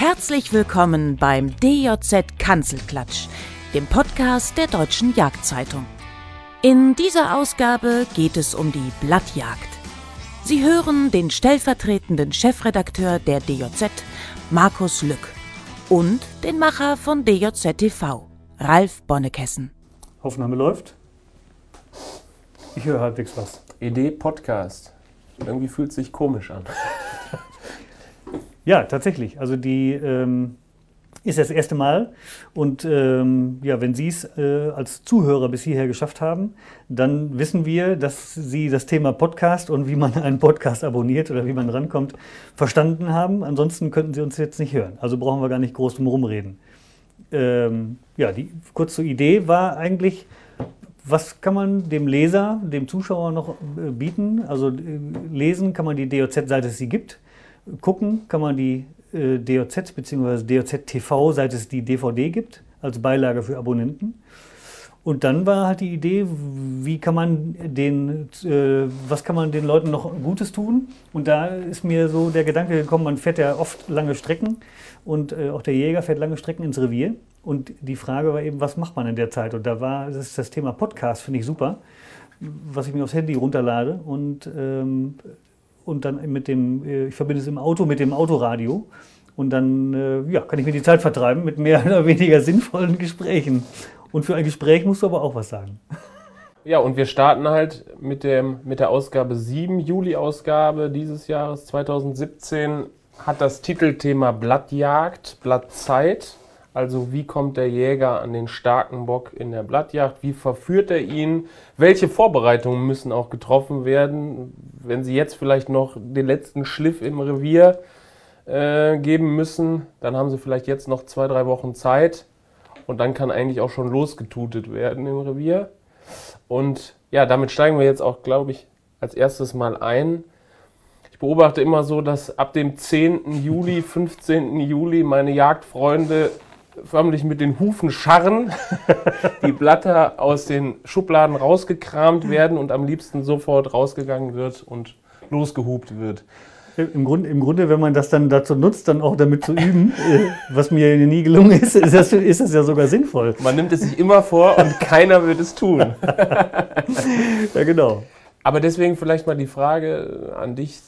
Herzlich willkommen beim DJZ Kanzelklatsch, dem Podcast der Deutschen Jagdzeitung. In dieser Ausgabe geht es um die Blattjagd. Sie hören den stellvertretenden Chefredakteur der DJZ, Markus Lück, und den Macher von DJZ TV, Ralf Bonnekessen. Aufnahme läuft. Ich höre halbwegs was. Idee Podcast. Irgendwie fühlt es sich komisch an. Ja, tatsächlich. Also die ähm, ist das erste Mal. Und ähm, ja, wenn Sie es äh, als Zuhörer bis hierher geschafft haben, dann wissen wir, dass Sie das Thema Podcast und wie man einen Podcast abonniert oder wie man rankommt, verstanden haben. Ansonsten könnten Sie uns jetzt nicht hören. Also brauchen wir gar nicht groß drum rumreden. Ähm, ja, die kurze Idee war eigentlich, was kann man dem Leser, dem Zuschauer noch äh, bieten? Also äh, lesen kann man die DOZ-Seite, sie gibt gucken kann man die äh, DOZ bzw. DOZ TV, seit es die DVD gibt, als Beilage für Abonnenten. Und dann war halt die Idee, wie kann man den, äh, was kann man den Leuten noch Gutes tun? Und da ist mir so der Gedanke gekommen, man fährt ja oft lange Strecken und äh, auch der Jäger fährt lange Strecken ins Revier. Und die Frage war eben, was macht man in der Zeit? Und da war das, das Thema Podcast, finde ich super, was ich mir aufs Handy runterlade und ähm, und dann mit dem, äh, ich verbinde es im Auto mit dem Autoradio. Und dann äh, ja, kann ich mir die Zeit vertreiben mit mehr oder weniger sinnvollen Gesprächen. Und für ein Gespräch musst du aber auch was sagen. Ja, und wir starten halt mit, dem, mit der Ausgabe 7, Juli-Ausgabe dieses Jahres 2017. Hat das Titelthema Blattjagd, Blattzeit. Also wie kommt der Jäger an den starken Bock in der Blattjagd? Wie verführt er ihn? Welche Vorbereitungen müssen auch getroffen werden? Wenn Sie jetzt vielleicht noch den letzten Schliff im Revier äh, geben müssen, dann haben Sie vielleicht jetzt noch zwei, drei Wochen Zeit und dann kann eigentlich auch schon losgetutet werden im Revier. Und ja, damit steigen wir jetzt auch, glaube ich, als erstes mal ein. Ich beobachte immer so, dass ab dem 10. Juli, 15. Juli meine Jagdfreunde förmlich mit den Hufen scharren, die Blatter aus den Schubladen rausgekramt werden und am liebsten sofort rausgegangen wird und losgehupt wird. Im Grunde, Im Grunde, wenn man das dann dazu nutzt, dann auch damit zu üben, äh, was mir nie gelungen ist, ist das, ist das ja sogar sinnvoll. Man nimmt es sich immer vor und keiner wird es tun. ja, genau. Aber deswegen vielleicht mal die Frage an dich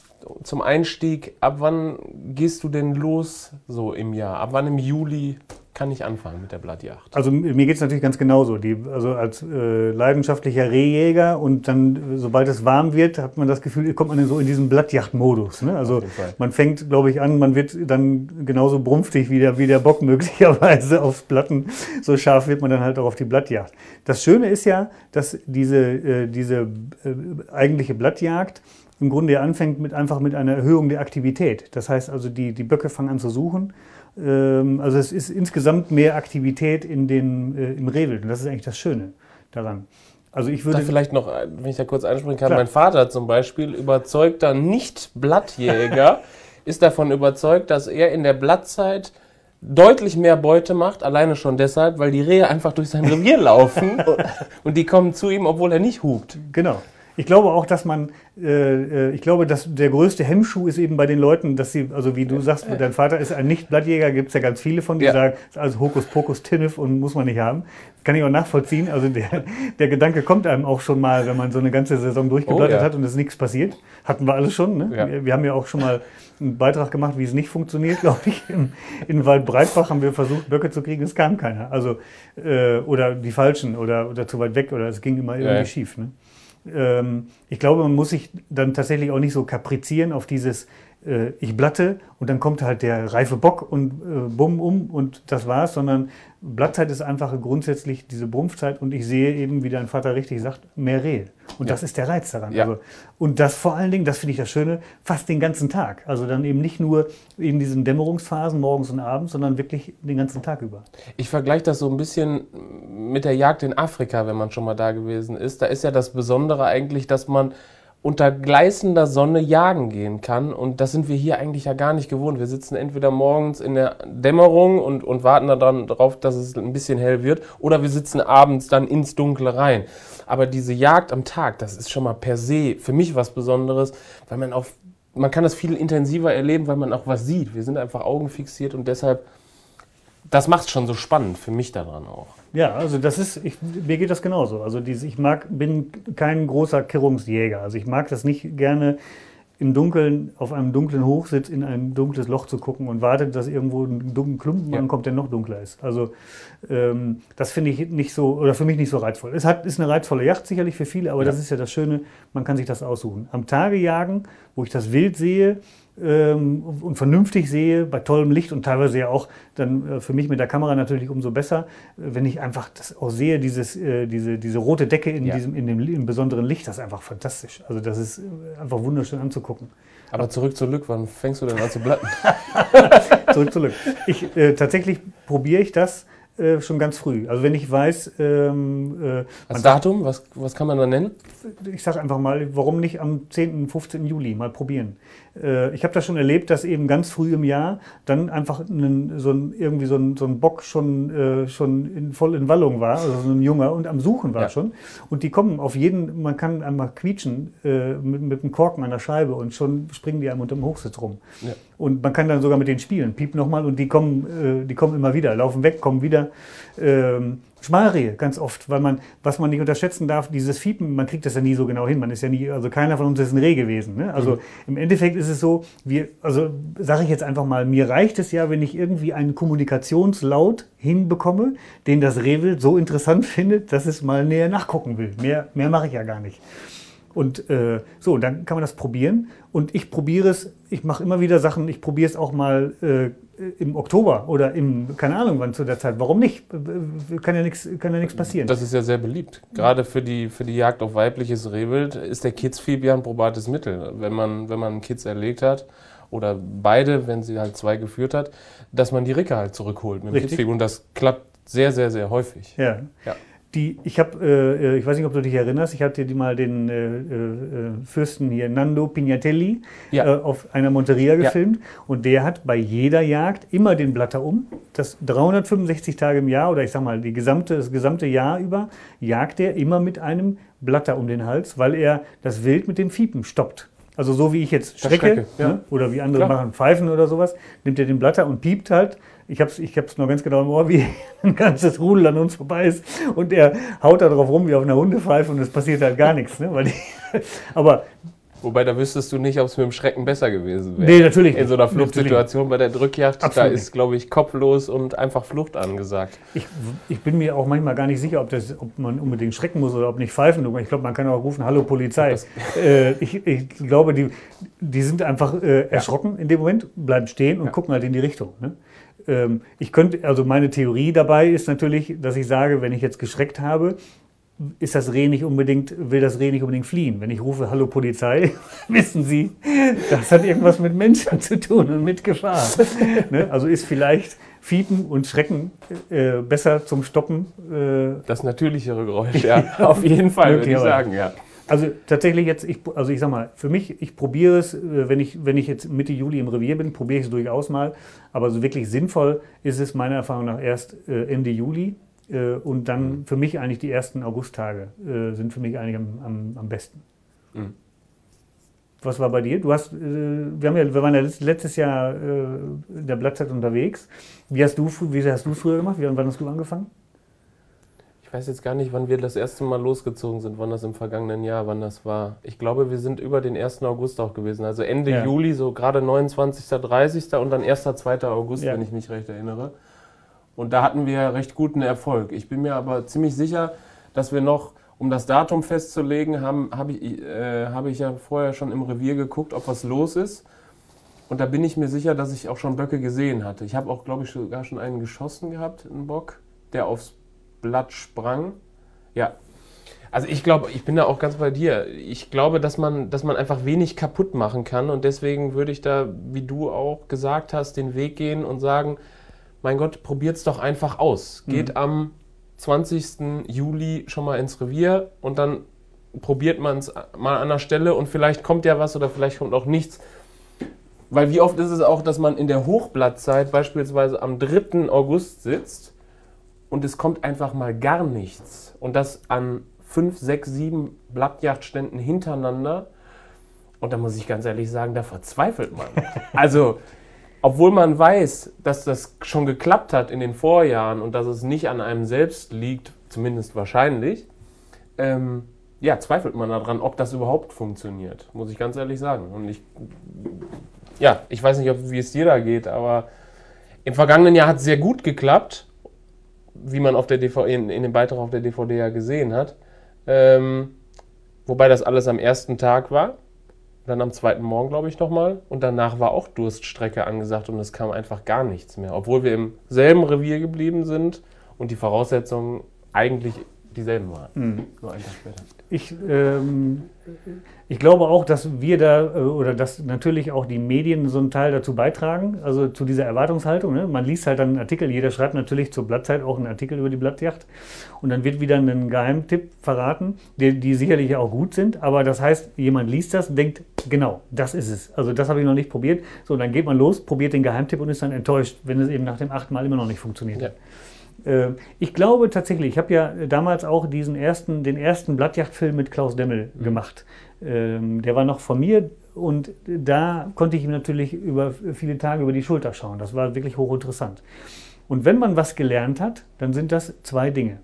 zum Einstieg. Ab wann gehst du denn los so im Jahr? Ab wann im Juli kann ich anfangen mit der Blattjagd? Also mir geht es natürlich ganz genauso. Die, also als äh, leidenschaftlicher Rehjäger und dann, sobald es warm wird, hat man das Gefühl, kommt man so in diesen Blattjagdmodus. Ne? Also man fängt, glaube ich, an, man wird dann genauso brumpftig wie der, wie der Bock möglicherweise aufs Blatten. So scharf wird man dann halt auch auf die Blattjagd. Das Schöne ist ja, dass diese, äh, diese äh, eigentliche Blattjagd im Grunde ja anfängt mit einfach mit einer Erhöhung der Aktivität. Das heißt also, die, die Böcke fangen an zu suchen ähm, also es ist insgesamt mehr Aktivität in den, äh, im Rehwild. Und das ist eigentlich das Schöne daran. Also ich würde. Da vielleicht noch, wenn ich da kurz einsprechen kann, Klar. mein Vater zum Beispiel, überzeugter Nicht-Blattjäger, ist davon überzeugt, dass er in der Blattzeit deutlich mehr Beute macht, alleine schon deshalb, weil die Rehe einfach durch sein Revier laufen und die kommen zu ihm, obwohl er nicht hupt. Genau. Ich glaube auch, dass man, äh, äh, ich glaube, dass der größte Hemmschuh ist eben bei den Leuten, dass sie, also wie du sagst, dein Vater ist ein Nicht-Blattjäger, gibt es ja ganz viele von, die ja. sagen, ist alles Hokuspokus, Tinnef und muss man nicht haben. Kann ich auch nachvollziehen. Also der, der Gedanke kommt einem auch schon mal, wenn man so eine ganze Saison durchgeblattet oh, ja. hat und es nichts passiert. Hatten wir alles schon. Ne? Ja. Wir, wir, haben ja auch schon mal einen Beitrag gemacht, wie es nicht funktioniert, glaube ich. In, in Waldbreitbach haben wir versucht, Böcke zu kriegen, es kam keiner. Also, äh, oder die falschen oder, oder zu weit weg oder es ging immer irgendwie schief. Ne? Ähm, ich glaube, man muss sich dann tatsächlich auch nicht so kaprizieren auf dieses, äh, ich blatte und dann kommt halt der reife Bock und äh, bumm um und das war's, sondern Blattzeit ist einfach grundsätzlich diese Brumpfzeit und ich sehe eben, wie dein Vater richtig sagt, mehr Rehe. Und ja. das ist der Reiz daran. Ja. Also, und das vor allen Dingen, das finde ich das Schöne, fast den ganzen Tag. Also dann eben nicht nur in diesen Dämmerungsphasen, morgens und abends, sondern wirklich den ganzen Tag über. Ich vergleiche das so ein bisschen mit der Jagd in Afrika, wenn man schon mal da gewesen ist. Da ist ja das Besondere eigentlich, dass man unter gleißender Sonne jagen gehen kann. Und das sind wir hier eigentlich ja gar nicht gewohnt. Wir sitzen entweder morgens in der Dämmerung und, und warten dann darauf, dass es ein bisschen hell wird, oder wir sitzen abends dann ins Dunkle rein. Aber diese Jagd am Tag, das ist schon mal per se für mich was Besonderes, weil man auf man kann das viel intensiver erleben, weil man auch was sieht. Wir sind einfach augenfixiert und deshalb, das macht es schon so spannend für mich daran auch. Ja, also das ist, ich, mir geht das genauso. Also diese, ich mag, bin kein großer Kirrungsjäger. Also ich mag das nicht gerne im Dunkeln, auf einem dunklen Hochsitz in ein dunkles Loch zu gucken und wartet, dass irgendwo ein dunkler Klumpen Ja. ankommt, der noch dunkler ist. Also ähm, das finde ich nicht so, oder für mich nicht so reizvoll. Es hat, ist eine reizvolle Yacht sicherlich für viele, aber Ja. das ist ja das Schöne, man kann sich das aussuchen. Am Tage jagen, wo ich das Wild sehe, und vernünftig sehe, bei tollem Licht und teilweise ja auch dann äh, für mich mit der Kamera natürlich umso besser, äh, wenn ich einfach das auch sehe, dieses, äh, diese, diese rote Decke in, Ja. diesem, in dem im besonderen Licht, das ist einfach fantastisch. Also das ist einfach wunderschön anzugucken. Aber zurück zu Lück, wann fängst du denn an zu blatten? Zurück, zurück. Ich, äh, tatsächlich probiere ich das äh, schon ganz früh. Also wenn ich weiß, ähm, äh, Als Datum, was, was kann man da nennen? ich sage einfach mal, warum nicht am 10., 15. Juli mal probieren. Äh, ich habe das schon erlebt, dass eben ganz früh im Jahr dann einfach einen, so ein, irgendwie so ein, so ein Bock schon, äh, schon in, voll in Wallung war, also so ein Junger und am Suchen war Ja. schon. Und die kommen auf jeden, man kann einmal quietschen äh, mit, mit einem Korken an der Scheibe und schon springen die einem unter dem Hochsitz rum. Ja. Und man kann dann sogar mit denen spielen, piep nochmal und die kommen, äh, die kommen immer wieder, laufen weg, kommen wieder. Ähm, Schmalrehe, ganz oft, weil man, was man nicht unterschätzen darf, dieses Fiepen, man kriegt das ja nie so genau hin. Man ist ja nie, also keiner von uns ist ein Reh gewesen. Ne? Also im Endeffekt ist es so, wir, also sage ich jetzt einfach mal, mir reicht es ja, wenn ich irgendwie einen Kommunikationslaut hinbekomme, den das Rehwild so interessant findet, dass es mal näher nachgucken will. Mehr, mehr mache ich ja gar nicht. Und äh, so, dann kann man das probieren. Und ich probiere es, ich mache immer wieder Sachen, ich probiere es auch mal äh, im Oktober oder im, keine Ahnung wann zu der Zeit. Warum nicht? Äh, Kann ja nichts kann ja nichts passieren. Das ist ja sehr beliebt. Gerade für die, für die Jagd auf weibliches Rehwild ist der Kitzfieb ja ein probates Mittel. Wenn man, wenn man einen Kitz erlegt hat oder beide, wenn sie halt zwei geführt hat, dass man die Ricke halt zurückholt mit dem. Kitzfieb. Und das klappt sehr, sehr, sehr häufig. ja. Ja. Die, ich habe, äh, ich weiß nicht, ob du dich erinnerst, ich hatte dir mal den äh, äh, Fürsten hier, Nando Pignatelli, Ja. äh, auf einer Monteria gefilmt. Und der hat bei jeder Jagd immer den Blatter um. Das 365 Tage im Jahr oder ich sag mal die gesamte, das gesamte Jahr über jagt er immer mit einem Blatter um den Hals, weil er das Wild mit dem Fiepen stoppt. Also so wie ich jetzt strecke Schrecke, ja. ne? oder wie andere Klar. machen Pfeifen oder sowas, nimmt er den Blatter und piept halt. Ich habe es ich hab's noch ganz genau im Ohr, wie ein ganzes Rudel an uns vorbei ist und er haut da drauf rum wie auf einer Hundepfeife und es passiert halt gar nichts. Ne? Die, aber Wobei, da wüsstest du nicht, ob es mit dem Schrecken besser gewesen wäre. nee, natürlich. In so einer. Fluchtsituation bei der Drückjagd, da ist, glaube ich, kopflos und einfach Flucht angesagt. Ich, ich bin mir auch manchmal gar nicht sicher, ob, das, ob man unbedingt schrecken muss oder ob nicht pfeifen. Ich glaube, man kann auch rufen, hallo Polizei. Äh, ich, ich glaube, die, die sind einfach äh, erschrocken in dem Moment, bleiben stehen und Ja. gucken halt in die Richtung. Ne? Ähm, ich könnte, also meine Theorie dabei ist natürlich, dass ich sage, wenn ich jetzt geschreckt habe, ist das Reh nicht unbedingt, will das Reh nicht unbedingt fliehen. Wenn ich rufe, hallo Polizei, wissen Sie, das hat irgendwas mit Menschen zu tun und mit Gefahr. ne? Also ist vielleicht Fiepen und Schrecken äh, besser zum Stoppen. Äh, Das natürlichere Geräusch, ja. Auf jeden Fall, würde ich sagen, ja. Also tatsächlich jetzt, ich, also ich sag mal, für mich, ich probiere es, äh, wenn ich, wenn ich jetzt Mitte Juli im Revier bin, probiere ich es durchaus mal. Aber so wirklich sinnvoll ist es meiner Erfahrung nach erst äh, Ende Juli. Äh, und dann für mich eigentlich die ersten Augusttage sind für mich eigentlich am, am, am besten. Mhm. Was war bei dir? Du hast, äh, wir, haben ja, wir waren ja letzt- letztes Jahr in der Blattzeit unterwegs. Wie hast du, wie hast du es früher gemacht? Wie, wann hast du angefangen? Ich weiß jetzt gar nicht, wann wir das erste Mal losgezogen sind, wann das im vergangenen Jahr, wann das war. Ich glaube, wir sind über den 1. August auch gewesen. Also Ende Ja. Juli, so gerade 29., 30. und dann 1., 2. August, Ja. wenn ich mich recht erinnere. Und da hatten wir recht guten Erfolg. Ich bin mir aber ziemlich sicher, dass wir noch, um das Datum festzulegen, habe ich, äh, habe ich ja vorher schon im Revier geguckt, ob was los ist. Und da bin ich mir sicher, dass ich auch schon Böcke gesehen hatte. Ich habe auch, glaube ich, sogar schon einen geschossen gehabt, einen Bock, der aufs Blatt sprang. Ja. Also ich glaube, ich bin da auch ganz bei dir. Ich glaube, dass man, dass man einfach wenig kaputt machen kann und deswegen würde ich da, wie du auch gesagt hast, den Weg gehen und sagen, mein Gott, probiert's doch einfach aus. Geht am 20. Juli schon mal ins Revier und dann probiert man es mal an der Stelle und vielleicht kommt ja was oder vielleicht kommt auch nichts. Weil wie oft ist es auch, dass man in der Hochblattzeit beispielsweise am 3. August sitzt und es kommt einfach mal gar nichts. Und das an 5, 6, 7 Blattjachtständen hintereinander. Und da muss ich ganz ehrlich sagen, da verzweifelt man. Also, obwohl man weiß, dass das schon geklappt hat in den Vorjahren und dass es nicht an einem selbst liegt, zumindest wahrscheinlich, ähm, ja, zweifelt man daran, ob das überhaupt funktioniert, muss ich ganz ehrlich sagen. Und ich, ja, ich weiß nicht, ob, wie es dir da geht, aber im vergangenen Jahr hat es sehr gut geklappt, wie man auf der DVD, in, in dem Beitrag auf der DVD ja gesehen hat. Ähm, wobei das alles am ersten Tag war, dann am zweiten Morgen, glaube ich, nochmal. Und danach war auch Durststrecke angesagt und es kam einfach gar nichts mehr. Obwohl wir im selben Revier geblieben sind und die Voraussetzungen eigentlich dieselben waren. Mhm. Nur einen Tag später. Ich, ähm, ich glaube auch, dass wir da äh, oder dass natürlich auch die Medien so einen Teil dazu beitragen, also zu dieser Erwartungshaltung. Ne? Man liest halt dann einen Artikel, jeder schreibt natürlich zur Blattzeit auch einen Artikel über die Blattjacht und dann wird wieder ein Geheimtipp verraten, die, die sicherlich auch gut sind, aber das heißt, jemand liest das und denkt, genau, das ist es. Also das habe ich noch nicht probiert. So, dann geht man los, probiert den Geheimtipp und ist dann enttäuscht, wenn es eben nach dem achten Mal immer noch nicht funktioniert. Ja. Ich glaube tatsächlich, ich habe ja damals auch diesen ersten, den ersten Blattjachtfilm mit Klaus Demmel mhm. gemacht. Ähm, der war noch von mir und da konnte ich ihm natürlich über viele Tage über die Schulter schauen. Das war wirklich hochinteressant. Und wenn man was gelernt hat, dann sind das zwei Dinge.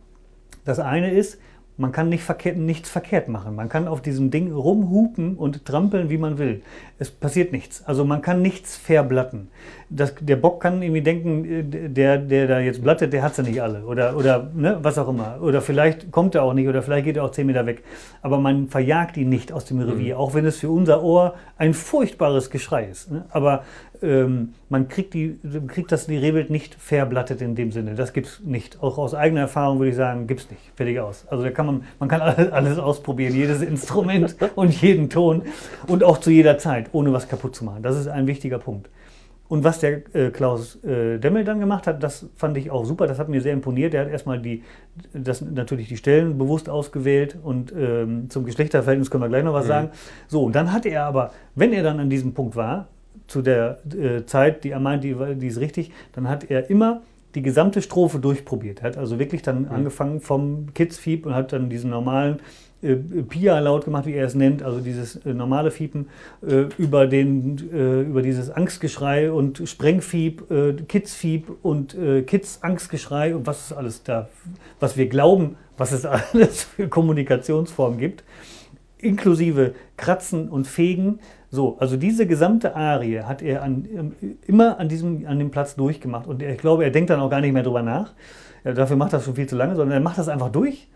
Das eine ist, man kann nicht verkehrt, nichts verkehrt machen. Man kann auf diesem Ding rumhupen und trampeln, wie man will. Es passiert nichts. Also man kann nichts verblatten. Das, der Bock kann irgendwie denken, äh, der, der da jetzt blattet, der hat sie nicht alle. Oder, oder ne, was auch immer. Oder vielleicht kommt er auch nicht oder vielleicht geht er auch zehn Meter weg. Aber man verjagt ihn nicht aus dem Revier, mhm. auch wenn es für unser Ohr ein furchtbares Geschrei ist. Ne? Aber ähm, man kriegt, die, kriegt das die Rehwild nicht verblattet in dem Sinne. Das gibt es nicht. Auch aus eigener Erfahrung würde ich sagen, gibt es nicht. Fertig aus. Also da kann man, man kann alles, alles ausprobieren, jedes Instrument und jeden Ton und auch zu jeder Zeit, ohne was kaputt zu machen. Das ist ein wichtiger Punkt. Und was der äh, Klaus äh, Demmel dann gemacht hat, das fand ich auch super, das hat mir sehr imponiert. Er hat erstmal die, das, natürlich die Stellen bewusst ausgewählt und ähm, zum Geschlechterverhältnis können wir gleich noch was mhm. sagen. So, und dann hatte er aber, wenn er dann an diesem Punkt war, zu der äh, Zeit, die er meint, die, die ist richtig, dann hat er immer die gesamte Strophe durchprobiert. Er hat also wirklich dann mhm. angefangen vom Kids-Fieb und hat dann diesen normalen äh, Pia-Laut gemacht, wie er es nennt, also dieses äh, normale Fiepen, äh, über, den, äh, über dieses Angstgeschrei und Sprengfieb, äh, Kids-Fieb und äh, Kids-Angstgeschrei und was ist alles da, was wir glauben, was es alles für Kommunikationsformen gibt, inklusive Kratzen und Fegen so, also diese gesamte Arie hat er an, ähm, immer an, diesem, an dem Platz durchgemacht. Und ich glaube, er denkt dann auch gar nicht mehr drüber nach. Ja, dafür macht das schon viel zu lange, sondern er macht das einfach durch,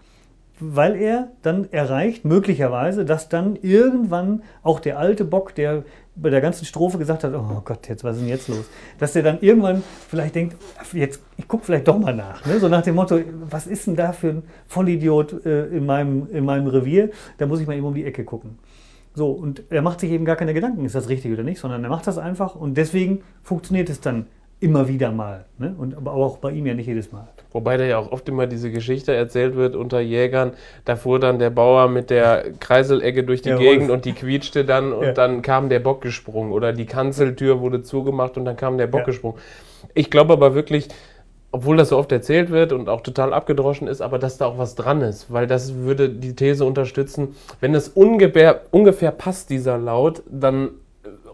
weil er dann erreicht, möglicherweise, dass dann irgendwann auch der alte Bock, der bei der ganzen Strophe gesagt hat, oh Gott, jetzt was ist denn jetzt los? Dass der dann irgendwann vielleicht denkt, jetzt, ich gucke vielleicht doch mal nach. Ne? So nach dem Motto, was ist denn da für ein Vollidiot äh, in, meinem, in meinem Revier? Da muss ich mal eben um die Ecke gucken. So, und er macht sich eben gar keine Gedanken, ist das richtig oder nicht, sondern er macht das einfach und deswegen funktioniert es dann immer wieder mal. Ne? Und, aber auch bei ihm ja nicht jedes Mal. Wobei da ja auch oft immer diese Geschichte erzählt wird unter Jägern, da fuhr dann der Bauer mit der Kreiselegge durch die ja, Gegend Wolf. und die quietschte dann und ja. dann kam der Bock gesprungen oder die Kanzeltür wurde zugemacht und dann kam der Bock ja. gesprungen. Ich glaube aber wirklich, obwohl das so oft erzählt wird und auch total abgedroschen ist, aber dass da auch was dran ist, weil das würde die These unterstützen, wenn es ungefähr, ungefähr passt, dieser Laut, dann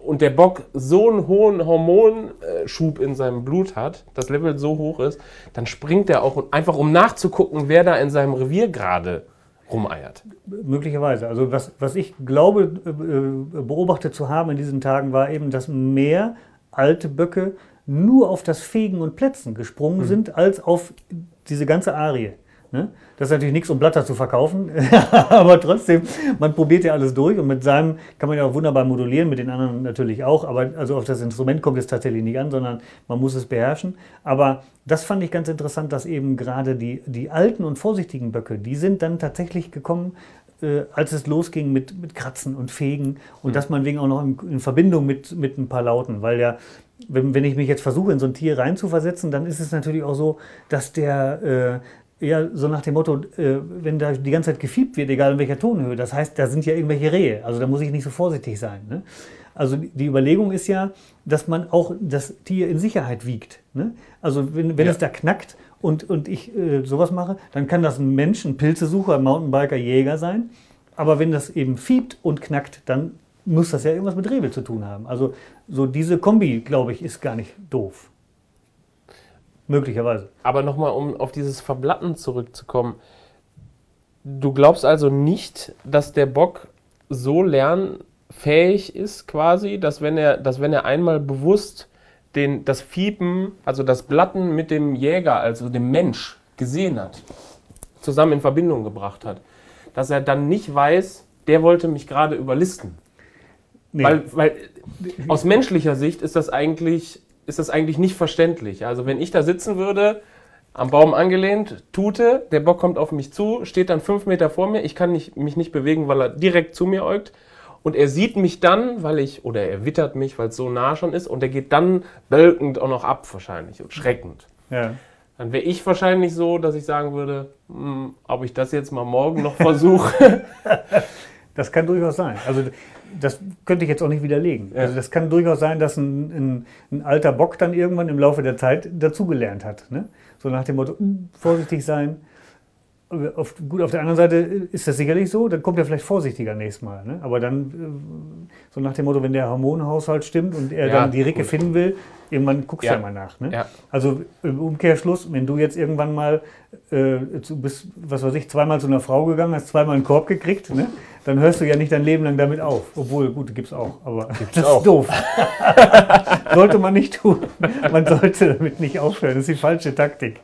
und der Bock so einen hohen Hormonschub in seinem Blut hat, das Level so hoch ist, dann springt er auch einfach, um nachzugucken, wer da in seinem Revier gerade rumeiert. Möglicherweise. Also was, was ich glaube, äh, beobachtet zu haben in diesen Tagen, war eben, dass mehr alte Böcke nur auf das Fegen und Plätzen gesprungen mhm. sind, als auf diese ganze Arie. Ne? Das ist natürlich nichts, um Blatter zu verkaufen, aber trotzdem, man probiert ja alles durch und mit seinem kann man ja auch wunderbar modulieren, mit den anderen natürlich auch, aber also auf das Instrument kommt es tatsächlich nicht an, sondern man muss es beherrschen. Aber das fand ich ganz interessant, dass eben gerade die, die alten und vorsichtigen Böcke, die sind dann tatsächlich gekommen, äh, als es losging mit, mit Kratzen und Fegen und mhm. das wegen auch noch in, in, Verbindung mit, mit ein paar Lauten, weil ja wenn, wenn ich mich jetzt versuche, in so ein Tier reinzuversetzen, dann ist es natürlich auch so, dass der äh, ja so nach dem Motto, äh, wenn da die ganze Zeit gefiebt wird, egal in welcher Tonhöhe, das heißt, da sind ja irgendwelche Rehe. Also da muss ich nicht so vorsichtig sein. Ne? Also die Überlegung ist ja, dass man auch das Tier in Sicherheit wiegt. Ne? Also wenn, wenn ja. es da knackt und, und ich äh, sowas mache, dann kann das ein Mensch, ein Pilzesucher, ein Mountainbiker, Jäger sein. Aber wenn das eben fiebt und knackt, dann muss das ja irgendwas mit Rewe zu tun haben. Also so diese Kombi, glaube ich, ist gar nicht doof. Möglicherweise. Aber nochmal, um auf dieses Verblatten zurückzukommen. Du glaubst also nicht, dass der Bock so lernfähig ist, quasi, dass wenn er, dass wenn er einmal bewusst den, das Fiepen, also das Blatten mit dem Jäger, also dem Mensch, gesehen hat, zusammen in Verbindung gebracht hat, dass er dann nicht weiß, der wollte mich gerade überlisten. Nee. Weil, weil aus menschlicher Sicht ist das eigentlich, ist das eigentlich nicht verständlich. Also wenn ich da sitzen würde, am Baum angelehnt, tute, der Bock kommt auf mich zu, steht dann fünf Meter vor mir, ich kann nicht, mich nicht bewegen, weil er direkt zu mir äugt. Und er sieht mich dann, weil ich, oder er wittert mich, weil es so nah schon ist, und er geht dann bölkend auch noch ab wahrscheinlich und schreckend. ja. Dann wäre ich wahrscheinlich so, dass ich sagen würde, hm, ob ich das jetzt mal morgen noch versuche. Das kann durchaus sein. Also das könnte ich jetzt auch nicht widerlegen. Ja. Also das kann durchaus sein, dass ein, ein, ein alter Bock dann irgendwann im Laufe der Zeit dazugelernt hat. Ne? So nach dem Motto, "Uh, vorsichtig sein. Auf, gut, auf der anderen Seite ist das sicherlich so, dann kommt er vielleicht vorsichtiger nächstes Mal. Ne? Aber dann, äh, so nach dem Motto, wenn der Hormonhaushalt stimmt und er Ja, dann die Ricke gut. finden will, irgendwann guckst Ja. du ja mal nach. Ne? Ja. Also im Umkehrschluss, wenn du jetzt irgendwann mal, äh, du bist, was weiß ich, zweimal zu einer Frau gegangen, hast zweimal einen Korb gekriegt, ne? dann hörst du ja nicht dein Leben lang damit auf. Obwohl, gut, gibt's auch, aber das auch. ist doof. sollte man nicht tun. Man sollte damit nicht aufhören. Das ist die falsche Taktik.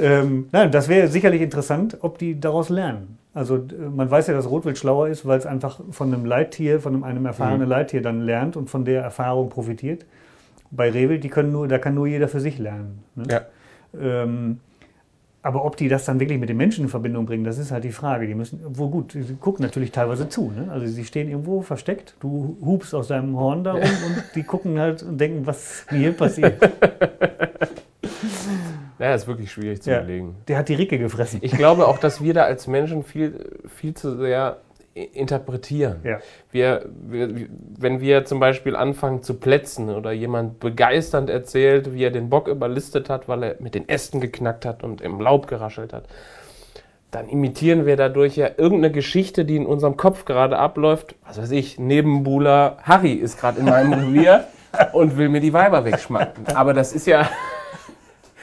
Ähm, nein, das wäre sicherlich interessant, ob die daraus lernen. Also äh, man weiß ja, dass Rotwild schlauer ist, weil es einfach von einem Leittier, von einem, einem erfahrenen Leittier dann lernt und von der Erfahrung profitiert. Bei Rehwild, die können nur, da kann nur jeder für sich lernen. Ne? Ja. Ähm, aber ob die das dann wirklich mit den Menschen in Verbindung bringen, das ist halt die Frage. Die müssen, wohl gut, sie gucken natürlich teilweise zu. Ne? Also sie stehen irgendwo versteckt, du hupst aus deinem Horn da rum und die gucken halt und denken, was hier passiert. Ja, ist wirklich schwierig zu Ja. überlegen. Der hat die Ricke gefressen. Ich glaube auch, dass wir da als Menschen viel, viel zu sehr interpretieren. Ja. Wir, wir, wenn wir zum Beispiel anfangen zu plätzen oder jemand begeisternd erzählt, wie er den Bock überlistet hat, weil er mit den Ästen geknackt hat und im Laub geraschelt hat, dann imitieren wir dadurch ja irgendeine Geschichte, die in unserem Kopf gerade abläuft. Was weiß ich, Nebenbuhler Harry ist gerade in meinem Revier und will mir die Weiber wegschmacken. Aber das ist ja,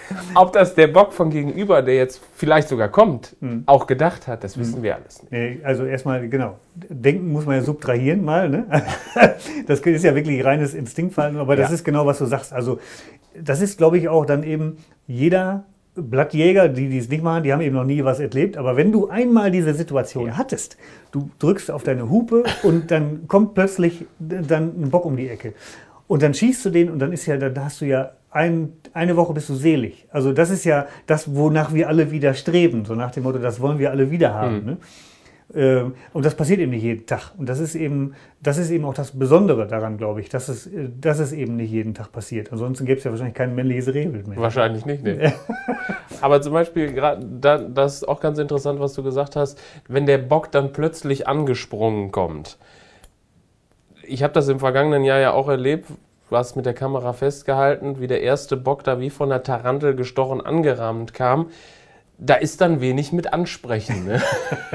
ob das der Bock von gegenüber, der jetzt vielleicht sogar kommt, auch gedacht hat, das wissen wir alles nicht. Nee, Also erstmal, genau, denken muss man ja subtrahieren mal. Ne? Das ist ja wirklich reines Instinktverhalten, aber das Ja. ist genau, was du sagst. Also das ist, glaube ich, auch dann eben jeder Blattjäger, die dies nicht machen, die haben eben noch nie was erlebt. Aber wenn du einmal diese Situation hattest, du drückst auf deine Hupe und dann kommt plötzlich dann ein Bock um die Ecke. Und dann schießt du den und dann ist ja, dann hast du ja ein, eine Woche bist du selig. Also das ist ja das, wonach wir alle wieder streben. So nach dem Motto, das wollen wir alle wieder haben. Ne? Ähm, Und das passiert eben nicht jeden Tag. Und das ist eben, das ist eben auch das Besondere daran, glaube ich, dass es, äh, dass es eben nicht jeden Tag passiert. Ansonsten gäbe es ja wahrscheinlich kein männliches Rehwild mehr. Wahrscheinlich nicht, ne. Aber zum Beispiel, da, das ist auch ganz interessant, was du gesagt hast, wenn der Bock dann plötzlich angesprungen kommt. Ich habe das im vergangenen Jahr ja auch erlebt, du hast mit der Kamera festgehalten, wie der erste Bock da wie von der Tarantel gestochen angerahmt kam. Da ist dann wenig mit ansprechen, ne?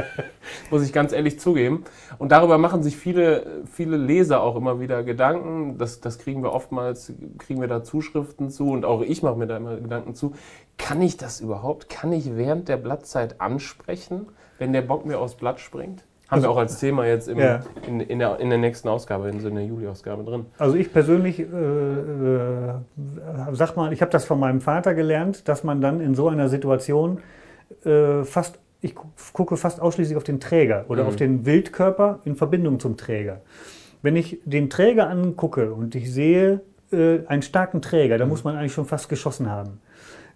muss ich ganz ehrlich zugeben. Und darüber machen sich viele, viele Leser auch immer wieder Gedanken. Das, das kriegen wir oftmals, kriegen wir da Zuschriften zu und auch ich mache mir da immer Gedanken zu. Kann ich das überhaupt? Kann ich während der Blattzeit ansprechen, wenn der Bock mir aufs Blatt springt? Haben wir auch als Thema jetzt im, Ja. in, in, der, in der nächsten Ausgabe, in so einer Juli-Ausgabe drin. Also ich persönlich äh, äh, sag mal, ich habe das von meinem Vater gelernt, dass man dann in so einer Situation äh, fast, ich gu- gucke fast ausschließlich auf den Träger oder auf den Wildkörper in Verbindung zum Träger. Wenn ich den Träger angucke und ich sehe äh, einen starken Träger, da muss man eigentlich schon fast geschossen haben.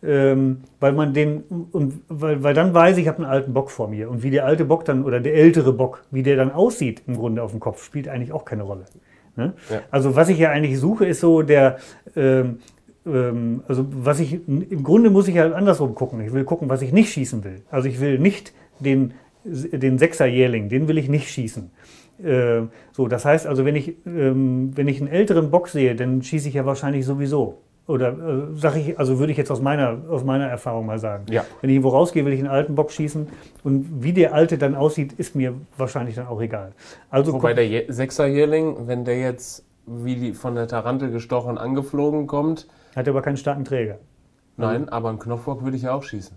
Ähm, weil man den und weil, weil dann weiß ich, ich habe einen alten Bock vor mir und wie der alte Bock dann oder der ältere Bock, wie der dann aussieht im Grunde auf dem Kopf, spielt eigentlich auch keine Rolle. Ne? Ja. Also was ich ja eigentlich suche, ist so der ähm, ähm, also was ich im Grunde muss ich ja andersrum gucken. Ich will gucken, was ich nicht schießen will. Also ich will nicht den den Sechserjährling, den will ich nicht schießen. Äh, so, das heißt also, wenn ich, ähm, wenn ich einen älteren Bock sehe, dann schieße ich ja wahrscheinlich sowieso. Oder äh, sage ich, also würde ich jetzt aus meiner, aus meiner Erfahrung mal sagen. Ja. Wenn ich irgendwo rausgehe, will ich einen alten Bock schießen. Und wie der alte dann aussieht, ist mir wahrscheinlich dann auch egal. Also Wobei der Je- Sechserjährling, wenn der jetzt wie die von der Tarantel gestochen angeflogen kommt, hat er aber keinen starken Träger. nein, aber einen Knopfbock würde ich ja auch schießen.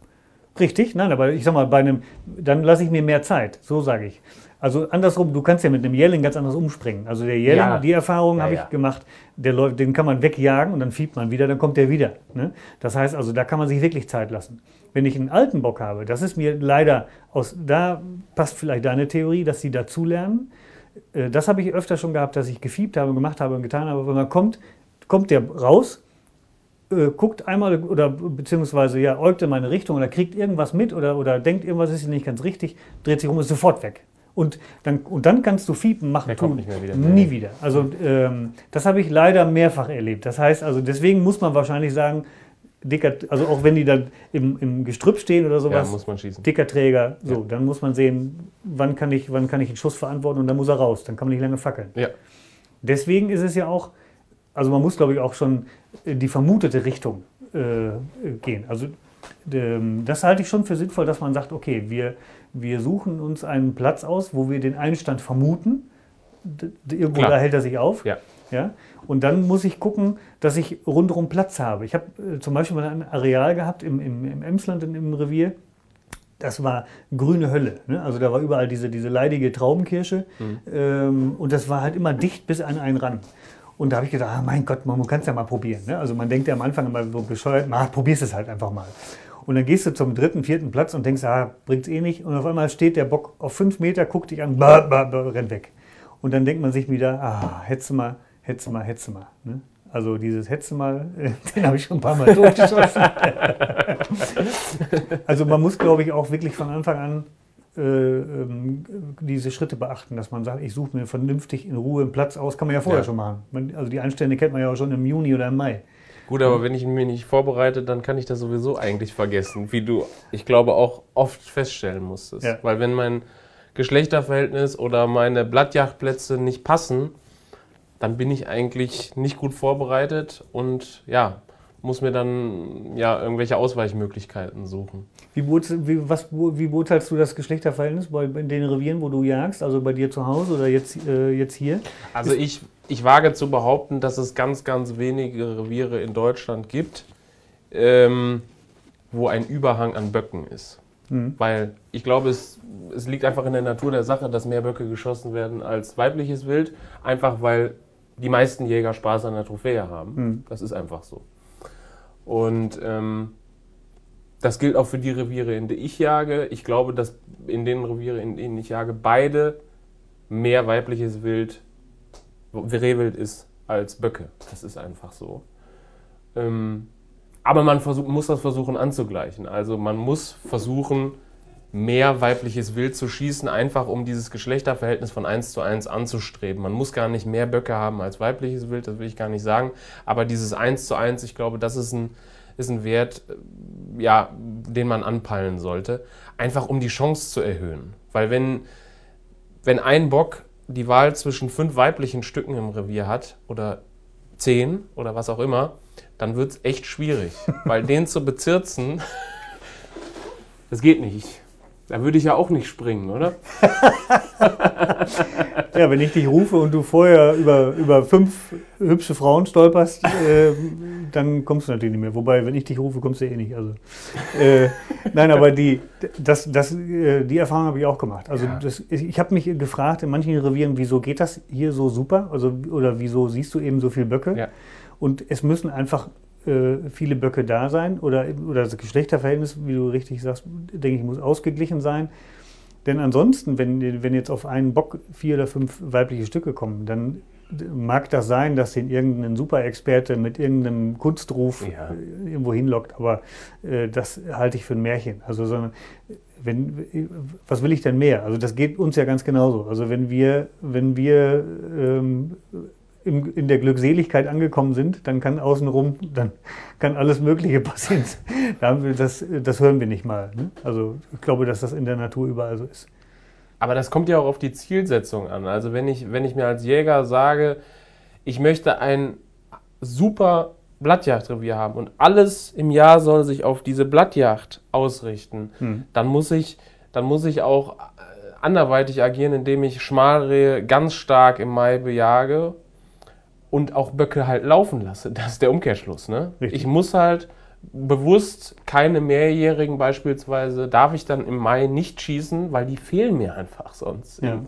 Richtig, nein, aber ich sag mal, bei einem, dann lasse ich mir mehr Zeit, so sage ich. Also andersrum, du kannst ja mit einem Jährling ganz anders umspringen. Also der Jährling, Ja. die Erfahrung Ja, habe ja. ich gemacht, der läuft, den kann man wegjagen und dann fiebt man wieder, dann kommt der wieder. Ne? Das heißt also, da kann man sich wirklich Zeit lassen. Wenn ich einen alten Bock habe, das ist mir leider aus, da passt vielleicht deine Theorie, dass sie dazulernen. Äh, Das habe ich öfter schon gehabt, dass ich gefiebt habe, gemacht habe und getan habe. Wenn man kommt, kommt der raus, äh, guckt einmal oder beziehungsweise ja, äugt in meine Richtung oder kriegt irgendwas mit oder, oder denkt, irgendwas ist nicht ganz richtig, dreht sich um, ist sofort weg. Und dann, und dann kannst du Fiepen machen. Der kommt nicht mehr wieder. Nie wieder. Also ähm, das habe ich leider mehrfach erlebt. Das heißt also, deswegen muss man wahrscheinlich sagen, dicker, also auch wenn die dann im, im Gestrüpp stehen oder Ja, sowas, muss man schießen. dicker Träger, so, Ja. dann muss man sehen, wann kann, ich, wann kann ich den Schuss verantworten und dann muss er raus. Dann kann man nicht lange fackeln. Ja. Deswegen ist es ja auch, also man muss glaube ich auch schon in die vermutete Richtung äh, gehen. Also ähm, das halte ich schon für sinnvoll, dass man sagt, okay, wir, wir suchen uns einen Platz aus, wo wir den Einstand vermuten. Irgendwo Klar. da hält er sich auf. Ja. Ja? Und dann muss ich gucken, dass ich rundherum Platz habe. Ich habe äh, zum Beispiel mal ein Areal gehabt im, im, im Emsland, in, im Revier. Das war grüne Hölle. Ne? Also da war überall diese, diese leidige Traubenkirsche. Ähm, und das war halt immer dicht bis an einen ran. Und da habe ich gedacht, ah, mein Gott, man kann es ja mal probieren. Ne? Also man denkt ja am Anfang immer so bescheuert, na, probierst es halt einfach mal. Und dann gehst du zum dritten, vierten Platz und denkst, ah, bringt's eh nicht. Und auf einmal steht der Bock auf fünf Meter, guckt dich an, bah, bah, bah, rennt weg. Und dann denkt man sich wieder, ah, hättest du mal, hättest du mal, hättest du mal. Ne? Also dieses du mal, den habe ich schon ein paar Mal durchgeschossen. also man muss, glaube ich, auch wirklich von Anfang an äh, ähm, diese Schritte beachten, dass man sagt, ich suche mir vernünftig in Ruhe einen Platz aus. Kann man ja vorher Ja. schon machen. Man, also die Einstände kennt man ja auch schon im Juni oder im Mai. Gut, aber wenn ich mich nicht vorbereite, dann kann ich das sowieso eigentlich vergessen, wie du, ich glaube, auch oft feststellen musstest. Ja. Weil wenn mein Geschlechterverhältnis oder meine Blattjagdplätze nicht passen, dann bin ich eigentlich nicht gut vorbereitet und ja, muss mir dann ja irgendwelche Ausweichmöglichkeiten suchen. Wie, wie, was, wie beurteilst du das Geschlechterverhältnis bei, in den Revieren, wo du jagst? Also bei dir zu Hause oder jetzt, äh, jetzt hier? Also ich, ich wage zu behaupten, dass es ganz, ganz wenige Reviere in Deutschland gibt, ähm, wo ein Überhang an Böcken ist. Mhm. Weil ich glaube, es, es liegt einfach in der Natur der Sache, dass mehr Böcke geschossen werden als weibliches Wild. Einfach weil die meisten Jäger Spaß an der Trophäe haben. Mhm. Das ist einfach so. Und ähm, das gilt auch für die Reviere, in denen ich jage. Ich glaube, dass in den Revieren, in denen ich jage, beide mehr weibliches Wild, Rehwild ist als Böcke. Das ist einfach so. Ähm, aber man versuch, muss das versuchen anzugleichen. Also man muss versuchen, mehr weibliches Wild zu schießen, einfach um dieses Geschlechterverhältnis von 1 zu 1 anzustreben. Man muss gar nicht mehr Böcke haben als weibliches Wild, das will ich gar nicht sagen. Aber dieses 1 zu 1, ich glaube, das ist ein, ist ein Wert, äh, ja, den man anpeilen sollte. Einfach um die Chance zu erhöhen. Weil wenn, wenn ein Bock die Wahl zwischen fünf weiblichen Stücken im Revier hat oder zehn oder was auch immer, dann wird es echt schwierig. Weil den zu bezirzen, das geht nicht. Da würde ich ja auch nicht springen, oder? Ja, wenn ich dich rufe und du vorher über, über fünf hübsche Frauen stolperst, äh, dann kommst du natürlich nicht mehr. Wobei, wenn ich dich rufe, kommst du eh nicht. Also, äh, nein, aber die, das, das, äh, die Erfahrung habe ich auch gemacht. Also Ja. das, ich habe mich gefragt in manchen Revieren, wieso geht das hier so super? Also, oder wieso siehst du eben so viele Böcke? Ja. Und es müssen einfach äh, viele Böcke da sein oder, oder das Geschlechterverhältnis, wie du richtig sagst, denke ich, muss ausgeglichen sein. Denn ansonsten, wenn, wenn jetzt auf einen Bock vier oder fünf weibliche Stücke kommen, dann mag das sein, dass den irgendein Superexperte mit irgendeinem Kunstruf Ja. äh, irgendwo hinlockt, aber äh, das halte ich für ein Märchen. Also sondern wenn, was will ich denn mehr? Also das geht uns ja ganz genauso. Also wenn wir, wenn wir ähm, im, in der Glückseligkeit angekommen sind, dann kann außenrum, dann kann alles Mögliche passieren. Da wir das, das hören wir nicht mal. Ne? Also ich glaube, dass das in der Natur überall so ist. Aber das kommt ja auch auf die Zielsetzung an. Also wenn ich, wenn ich mir als Jäger sage, ich möchte ein super Blattjagdrevier haben und alles im Jahr soll sich auf diese Blattjagd ausrichten, Hm. dann muss ich, dann muss ich auch äh, anderweitig agieren, indem ich Schmalrehe ganz stark im Mai bejage und auch Böcke halt laufen lasse. Das ist der Umkehrschluss. Ne? Richtig. Ich muss halt bewusst keine Mehrjährigen beispielsweise, darf ich dann im Mai nicht schießen, weil die fehlen mir einfach sonst. Ja.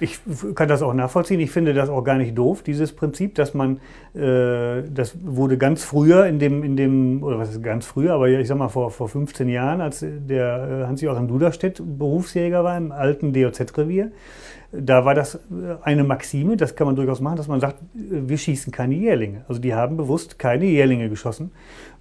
Ich kann das auch nachvollziehen. Ich finde das auch gar nicht doof, dieses Prinzip, dass man, äh, das wurde ganz früher in dem, in dem, oder was ist ganz früher, aber ich sag mal vor, vor 15 Jahren, als der äh, Hans-Joachim Duderstedt Berufsjäger war im alten DOZ-Revier, da war das äh, eine Maxime, das kann man durchaus machen, dass man sagt, äh, wir schießen keine Jährlinge. Also die haben bewusst keine Jährlinge geschossen,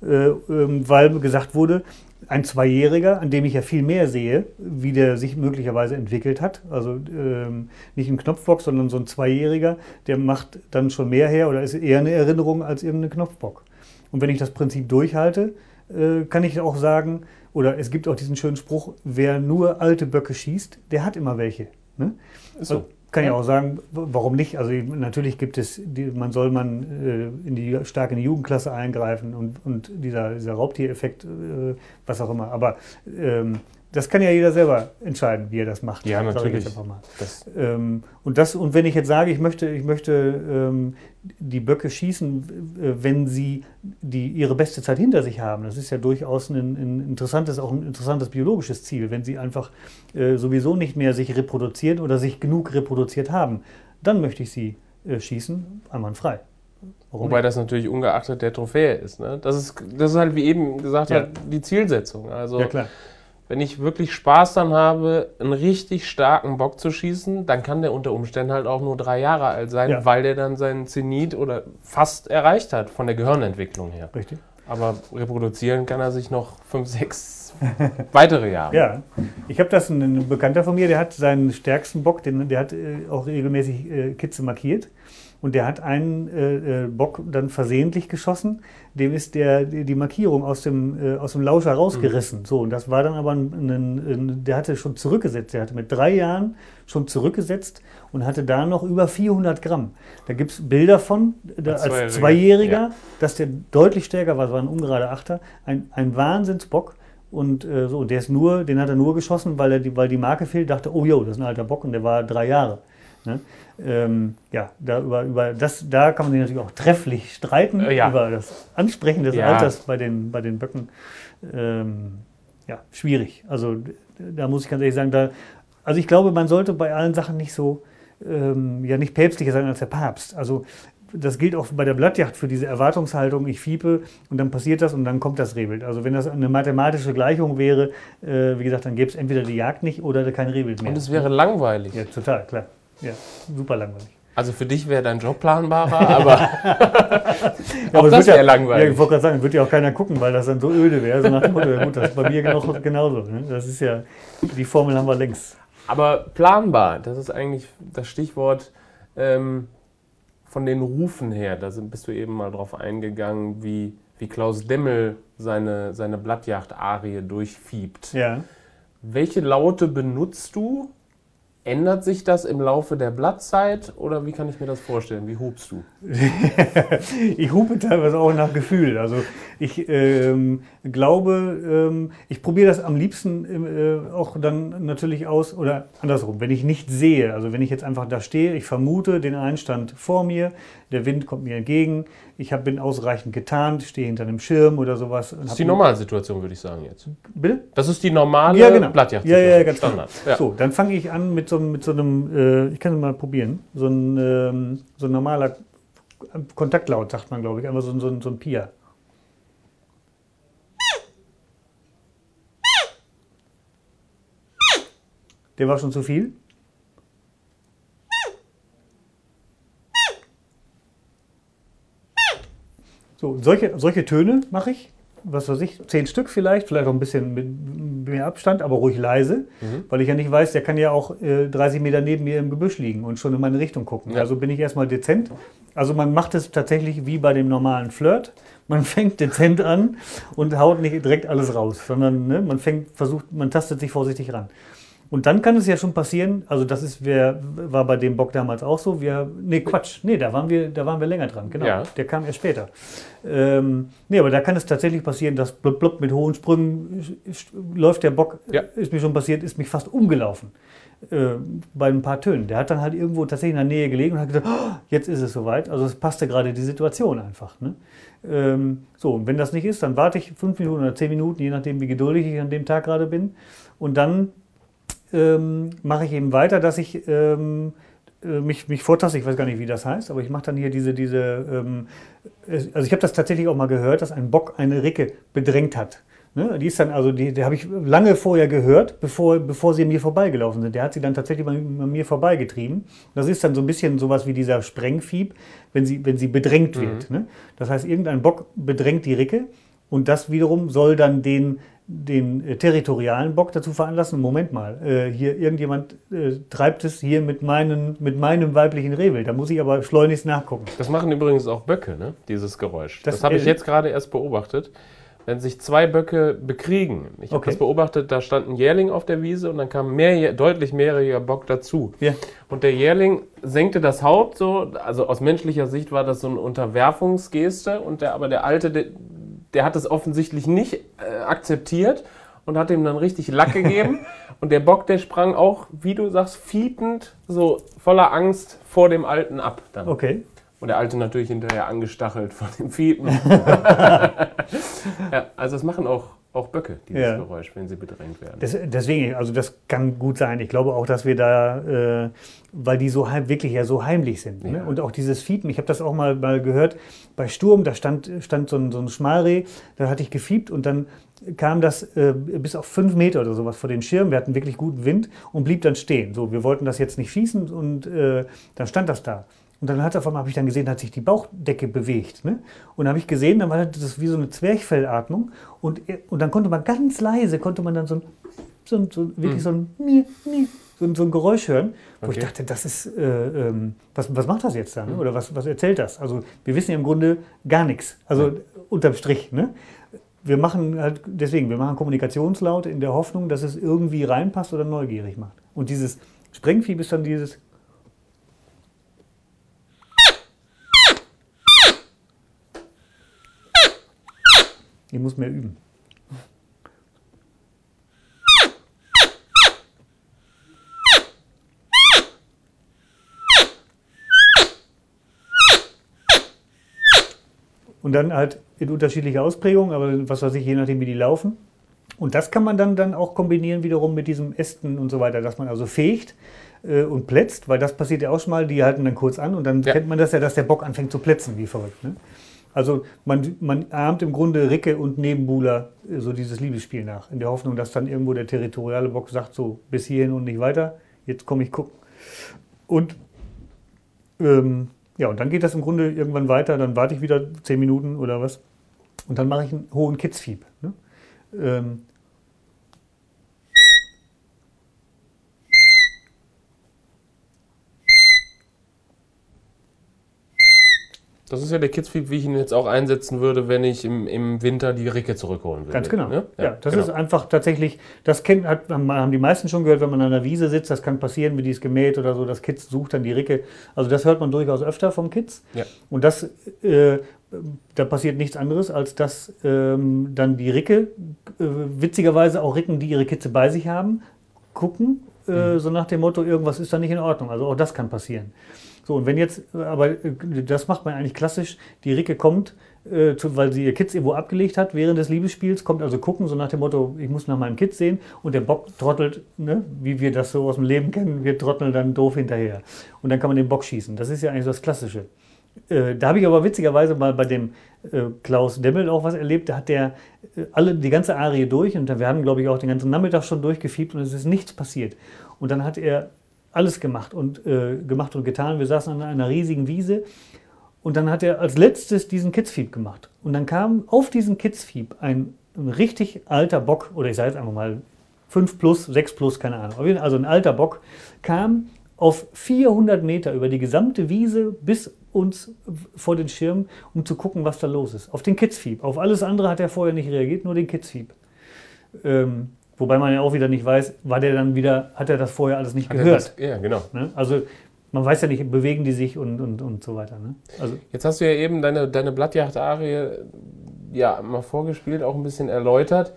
äh, ähm, weil gesagt wurde, ein Zweijähriger, an dem ich ja viel mehr sehe, wie der sich möglicherweise entwickelt hat, also ähm, nicht ein Knopfbock, sondern so ein Zweijähriger, der macht dann schon mehr her oder ist eher eine Erinnerung als irgendein Knopfbock. Und wenn ich das Prinzip durchhalte, äh, kann ich auch sagen, oder es gibt auch diesen schönen Spruch, wer nur alte Böcke schießt, der hat immer welche. Ne? So. Also kann ich auch sagen, warum nicht? Also natürlich gibt es, die, man soll man äh, in die, stark in die Jugendklasse eingreifen und, und dieser, dieser Raubtiereffekt, äh, was auch immer. Aber ähm, das kann ja jeder selber entscheiden, wie er das macht. Ja, natürlich. Das, Ähm, und, das, und wenn ich jetzt sage, ich möchte, ich möchte ähm, die Böcke schießen, äh, wenn sie die, ihre beste Zeit hinter sich haben, das ist ja durchaus ein, ein interessantes, auch ein interessantes biologisches Ziel, wenn sie einfach äh, sowieso nicht mehr sich reproduzieren oder sich genug reproduziert haben, dann möchte ich sie äh, schießen, einwandfrei. Warum Wobei nicht? das natürlich ungeachtet der Trophäe ist. Ne? Das, ist das ist halt, wie eben gesagt, Ja. halt die Zielsetzung. Also ja klar. Wenn ich wirklich Spaß dann habe, einen richtig starken Bock zu schießen, dann kann der unter Umständen halt auch nur drei Jahre alt sein, Ja. weil der dann seinen Zenit oder fast erreicht hat von der Gehirnentwicklung her. Richtig. Aber reproduzieren kann er sich noch fünf, sechs weitere Jahre. Ja, ich habe das, ein, Bekannter von mir, der hat seinen stärksten Bock, den, der hat äh, auch regelmäßig äh, Kitze markiert. Und der hat einen äh, äh, Bock dann versehentlich geschossen. Dem ist der, die Markierung aus dem, äh, aus dem Lauscher rausgerissen. So, und das war dann aber ein, ein, ein, der hatte schon zurückgesetzt. Der hatte mit drei Jahren schon zurückgesetzt und hatte da noch über 400 Gramm. Da gibt es Bilder von, da, Als als Zweijähriger, Zweijähriger, ja. dass der deutlich stärker war. Das war ein ungerade Achter. Ein, ein Wahnsinnsbock. Und äh, so, und der ist nur, den hat er nur geschossen, weil, er die, weil die Marke fehlt, dachte, oh jo, das ist ein alter Bock und der war drei Jahre. Ne? Ähm, ja, da, über, über das, da kann man sich natürlich auch trefflich streiten, Äh, ja. über das Ansprechen des Ja. Alters bei den, bei den Böcken. Ähm, ja, schwierig. Also da muss ich ganz ehrlich sagen, da, also ich glaube, man sollte bei allen Sachen nicht so, ähm, ja nicht päpstlicher sein als der Papst. Also das gilt auch bei der Blattjacht für diese Erwartungshaltung, ich fiepe und dann passiert das und dann kommt das Rehwild. Also wenn das eine mathematische Gleichung wäre, äh, wie gesagt, dann gäbe es entweder die Jagd nicht oder kein Rehwild mehr. Und es wäre langweilig. ja, total, klar. Ja, super langweilig. Also für dich wäre dein Job planbarer, aber Ja, auch es das wird ja, wäre langweilig. Ja, ich wollte gerade sagen, wird ja auch keiner gucken, weil das dann so öde wäre. So nach dem Motto, ja gut, das ist bei mir genau, genauso. Ne? Das ist ja, die Formel haben wir längst. Aber planbar, das ist eigentlich das Stichwort ähm, von den Rufen her. Da sind, bist du eben mal drauf eingegangen, wie, wie Klaus Demmel seine, seine Blattjacht-Arie durchfiebt. Ja. Welche Laute benutzt du? Ändert sich das im Laufe der Blattzeit oder wie kann ich mir das vorstellen? Wie hubst du? ich hupe teilweise auch nach Gefühl. Also ich ähm, glaube, ähm, ich probiere das am liebsten äh, auch dann natürlich aus oder andersrum, wenn ich nicht sehe, also wenn ich jetzt einfach da stehe, ich vermute den Einstand vor mir, der Wind kommt mir entgegen, ich hab, bin ausreichend getarnt, stehe hinter einem Schirm oder sowas. Das ist die Normalsituation, würde ich sagen jetzt. Bitte? Das ist die normale Ja, genau. Blattjacht. Ja, ja, ganz Standard. genau. So, dann fange ich an mit so, mit so einem, äh, ich kann es mal probieren, so ein, ähm, so ein normaler Kontaktlaut, sagt man, glaube ich, einfach so, ein- so, ein- so ein Pia. Der war schon zu viel. So, solche, solche Töne mache ich, was weiß ich, zehn Stück vielleicht, vielleicht auch ein bisschen mit mehr Abstand, aber ruhig leise, weil ich ja nicht weiß, der kann ja auch äh, 30 Meter neben mir im Gebüsch liegen und schon in meine Richtung gucken. Ja. Also bin ich erstmal dezent. Also man macht es tatsächlich wie bei dem normalen Flirt. Man fängt dezent an und haut nicht direkt alles raus, sondern ne, man fängt, versucht, man tastet sich vorsichtig ran. Und dann kann es ja schon passieren, also das ist, wer, war bei dem Bock damals auch so, wir, nee, Quatsch, nee, da waren wir, da waren wir länger dran, genau, Ja. der kam erst später. Ähm, nee, aber da kann es tatsächlich passieren, dass blub, blub, mit hohen Sprüngen läuft der Bock, Ja. ist mir schon passiert, ist mich fast umgelaufen. Äh, bei ein paar Tönen. Der hat dann halt irgendwo tatsächlich in der Nähe gelegen und hat gesagt, oh, jetzt ist es soweit. Also es passte gerade die Situation einfach. Ne? Ähm, so, und wenn das nicht ist, dann warte ich fünf Minuten oder zehn Minuten, je nachdem, wie geduldig ich an dem Tag gerade bin. Und dann ähm, mache ich eben weiter, dass ich ähm, äh, mich, mich vortaste, ich weiß gar nicht, wie das heißt, aber ich mache dann hier diese, diese ähm, also ich habe das tatsächlich auch mal gehört, dass ein Bock eine Ricke bedrängt hat. Ne? Die ist dann, also die, die habe ich lange vorher gehört, bevor, bevor sie an mir vorbeigelaufen sind. Der hat sie dann tatsächlich bei, bei mir vorbeigetrieben. Das ist dann so ein bisschen sowas wie dieser Sprengfieb, wenn sie, wenn sie bedrängt wird. Ne? Das heißt, irgendein Bock bedrängt die Ricke und das wiederum soll dann den, den äh, territorialen Bock dazu veranlassen, Moment mal, äh, hier irgendjemand äh, treibt es hier mit, meinen, mit meinem weiblichen Rehwild. Da muss ich aber schleunigst nachgucken. Das machen übrigens auch Böcke, ne? dieses Geräusch. Das, Das- habe ich jetzt gerade erst beobachtet. Wenn sich zwei Böcke bekriegen, ich habe Okay. das beobachtet, da stand ein Jährling auf der Wiese und dann kam mehr, deutlich mehrjähriger Bock dazu. Ja. Und der Jährling senkte das Haupt so, also aus menschlicher Sicht war das so eine Unterwerfungsgeste, und der, aber der Alte, der, der hat es offensichtlich nicht äh, akzeptiert und hat ihm dann richtig Lack gegeben. und der Bock, der sprang auch, wie du sagst, fiepend, so voller Angst vor dem Alten ab. Dann. Okay. Und der Alte natürlich hinterher angestachelt von dem Fiepen. ja, also das machen auch, auch Böcke, dieses Ja. Geräusch, wenn sie bedrängt werden. Das, deswegen, also das kann gut sein. Ich glaube auch, dass wir da, äh, weil die so heim, wirklich ja so heimlich sind. Ne? Ja. Und auch dieses Fiepen, ich habe das auch mal, mal gehört, bei Sturm, da stand, stand so, ein, so ein Schmalreh, da hatte ich gefiebt und dann kam das äh, bis auf fünf Meter oder sowas vor den Schirm. Wir hatten wirklich guten Wind und blieb dann stehen. So, wir wollten das jetzt nicht schießen und äh, dann stand das da. Und dann hat auf einmal habe ich dann gesehen, hat sich die Bauchdecke bewegt. Ne? Und habe ich gesehen, dann war das wie so eine Zwerchfellatmung. Und, und dann konnte man ganz leise, konnte man dann so ein, so ein, so wirklich so ein, so ein, so ein Geräusch hören, wo ich Okay. dachte, das ist, äh, ähm, was, was macht das jetzt da? Ne? Oder was, was erzählt das? Also wir wissen ja im Grunde gar nichts. Also unterm Strich. Ne? Wir machen halt, deswegen, wir machen Kommunikationslaut in der Hoffnung, dass es irgendwie reinpasst oder neugierig macht. Und dieses Sprengvieh ist dann dieses, ich muss mehr üben. Und dann halt in unterschiedlicher Ausprägung, aber was weiß ich, je nachdem, wie die laufen. Und das kann man dann, dann auch kombinieren wiederum mit diesem Ästen und so weiter, dass man also fegt äh, und plätzt, weil das passiert ja auch schon mal, die halten dann kurz an und dann Ja. kennt man das ja, dass der Bock anfängt zu plätzen, wie verrückt. Ne? Also man, man ahmt im Grunde Ricke und Nebenbuhler äh, so dieses Liebesspiel nach, in der Hoffnung, dass dann irgendwo der territoriale Bock sagt, so bis hierhin und nicht weiter, jetzt komme ich gucken. Und ähm, ja, und dann geht das im Grunde irgendwann weiter, dann warte ich wieder zehn Minuten oder was und dann mache ich einen hohen Kitzfieb. Ne? Ähm, Das ist ja der Kitzfieb, wie ich ihn jetzt auch einsetzen würde, wenn ich im, im Winter die Ricke zurückholen will. Ganz genau. Ne? Ja, das genau. ist einfach tatsächlich, das kennt, hat, haben die meisten schon gehört, wenn man an der Wiese sitzt, das kann passieren, wie die ist gemäht oder so, das Kitz sucht dann die Ricke. Also das hört man durchaus öfter vom Kitz. Ja. Und das, äh, da passiert nichts anderes, als dass ähm, dann die Ricke, äh, witzigerweise auch Ricken, die ihre Kitze bei sich haben, gucken, äh, so nach dem Motto, irgendwas ist da nicht in Ordnung. Also auch das kann passieren. So, und wenn jetzt, äh, aber äh, das macht man eigentlich klassisch, die Ricke kommt, äh, zu, weil sie ihr Kitz irgendwo abgelegt hat während des Liebesspiels, kommt also gucken, so nach dem Motto, ich muss nach meinem Kitz sehen und der Bock trottelt, ne, wie wir das so aus dem Leben kennen, wir trotteln dann doof hinterher. Und dann kann man den Bock schießen. Das ist ja eigentlich so das Klassische. Äh, da habe ich aber witzigerweise mal bei dem äh, Klaus Demmel auch was erlebt. Da hat der äh, alle die ganze Arie durch und wir haben, glaube ich, auch den ganzen Nachmittag schon durchgefiebt und es ist nichts passiert. Und dann hat er alles gemacht und äh, gemacht und getan. Wir saßen an einer riesigen Wiese und dann hat er als letztes diesen Kitzfieb gemacht. Und dann kam auf diesen Kitzfieb ein, ein richtig alter Bock, oder ich sage jetzt einfach mal 5 plus, 6 plus, keine Ahnung. Also ein alter Bock kam auf 400 Meter über die gesamte Wiese bis uns vor den Schirm, um zu gucken, was da los ist. Auf den Kitzfieb. Auf alles andere hat er vorher nicht reagiert, nur den Kitzfieb. Ähm, Wobei man ja auch wieder nicht weiß, war der dann wieder, hat er das vorher alles nicht Hat gehört? Das, ja, genau. Ne? Also man weiß ja nicht, bewegen die sich und, und, und so weiter. Ne? Also, Jetzt hast du ja eben deine, deine Blattjacht-Arie ja, mal vorgespielt, auch ein bisschen erläutert.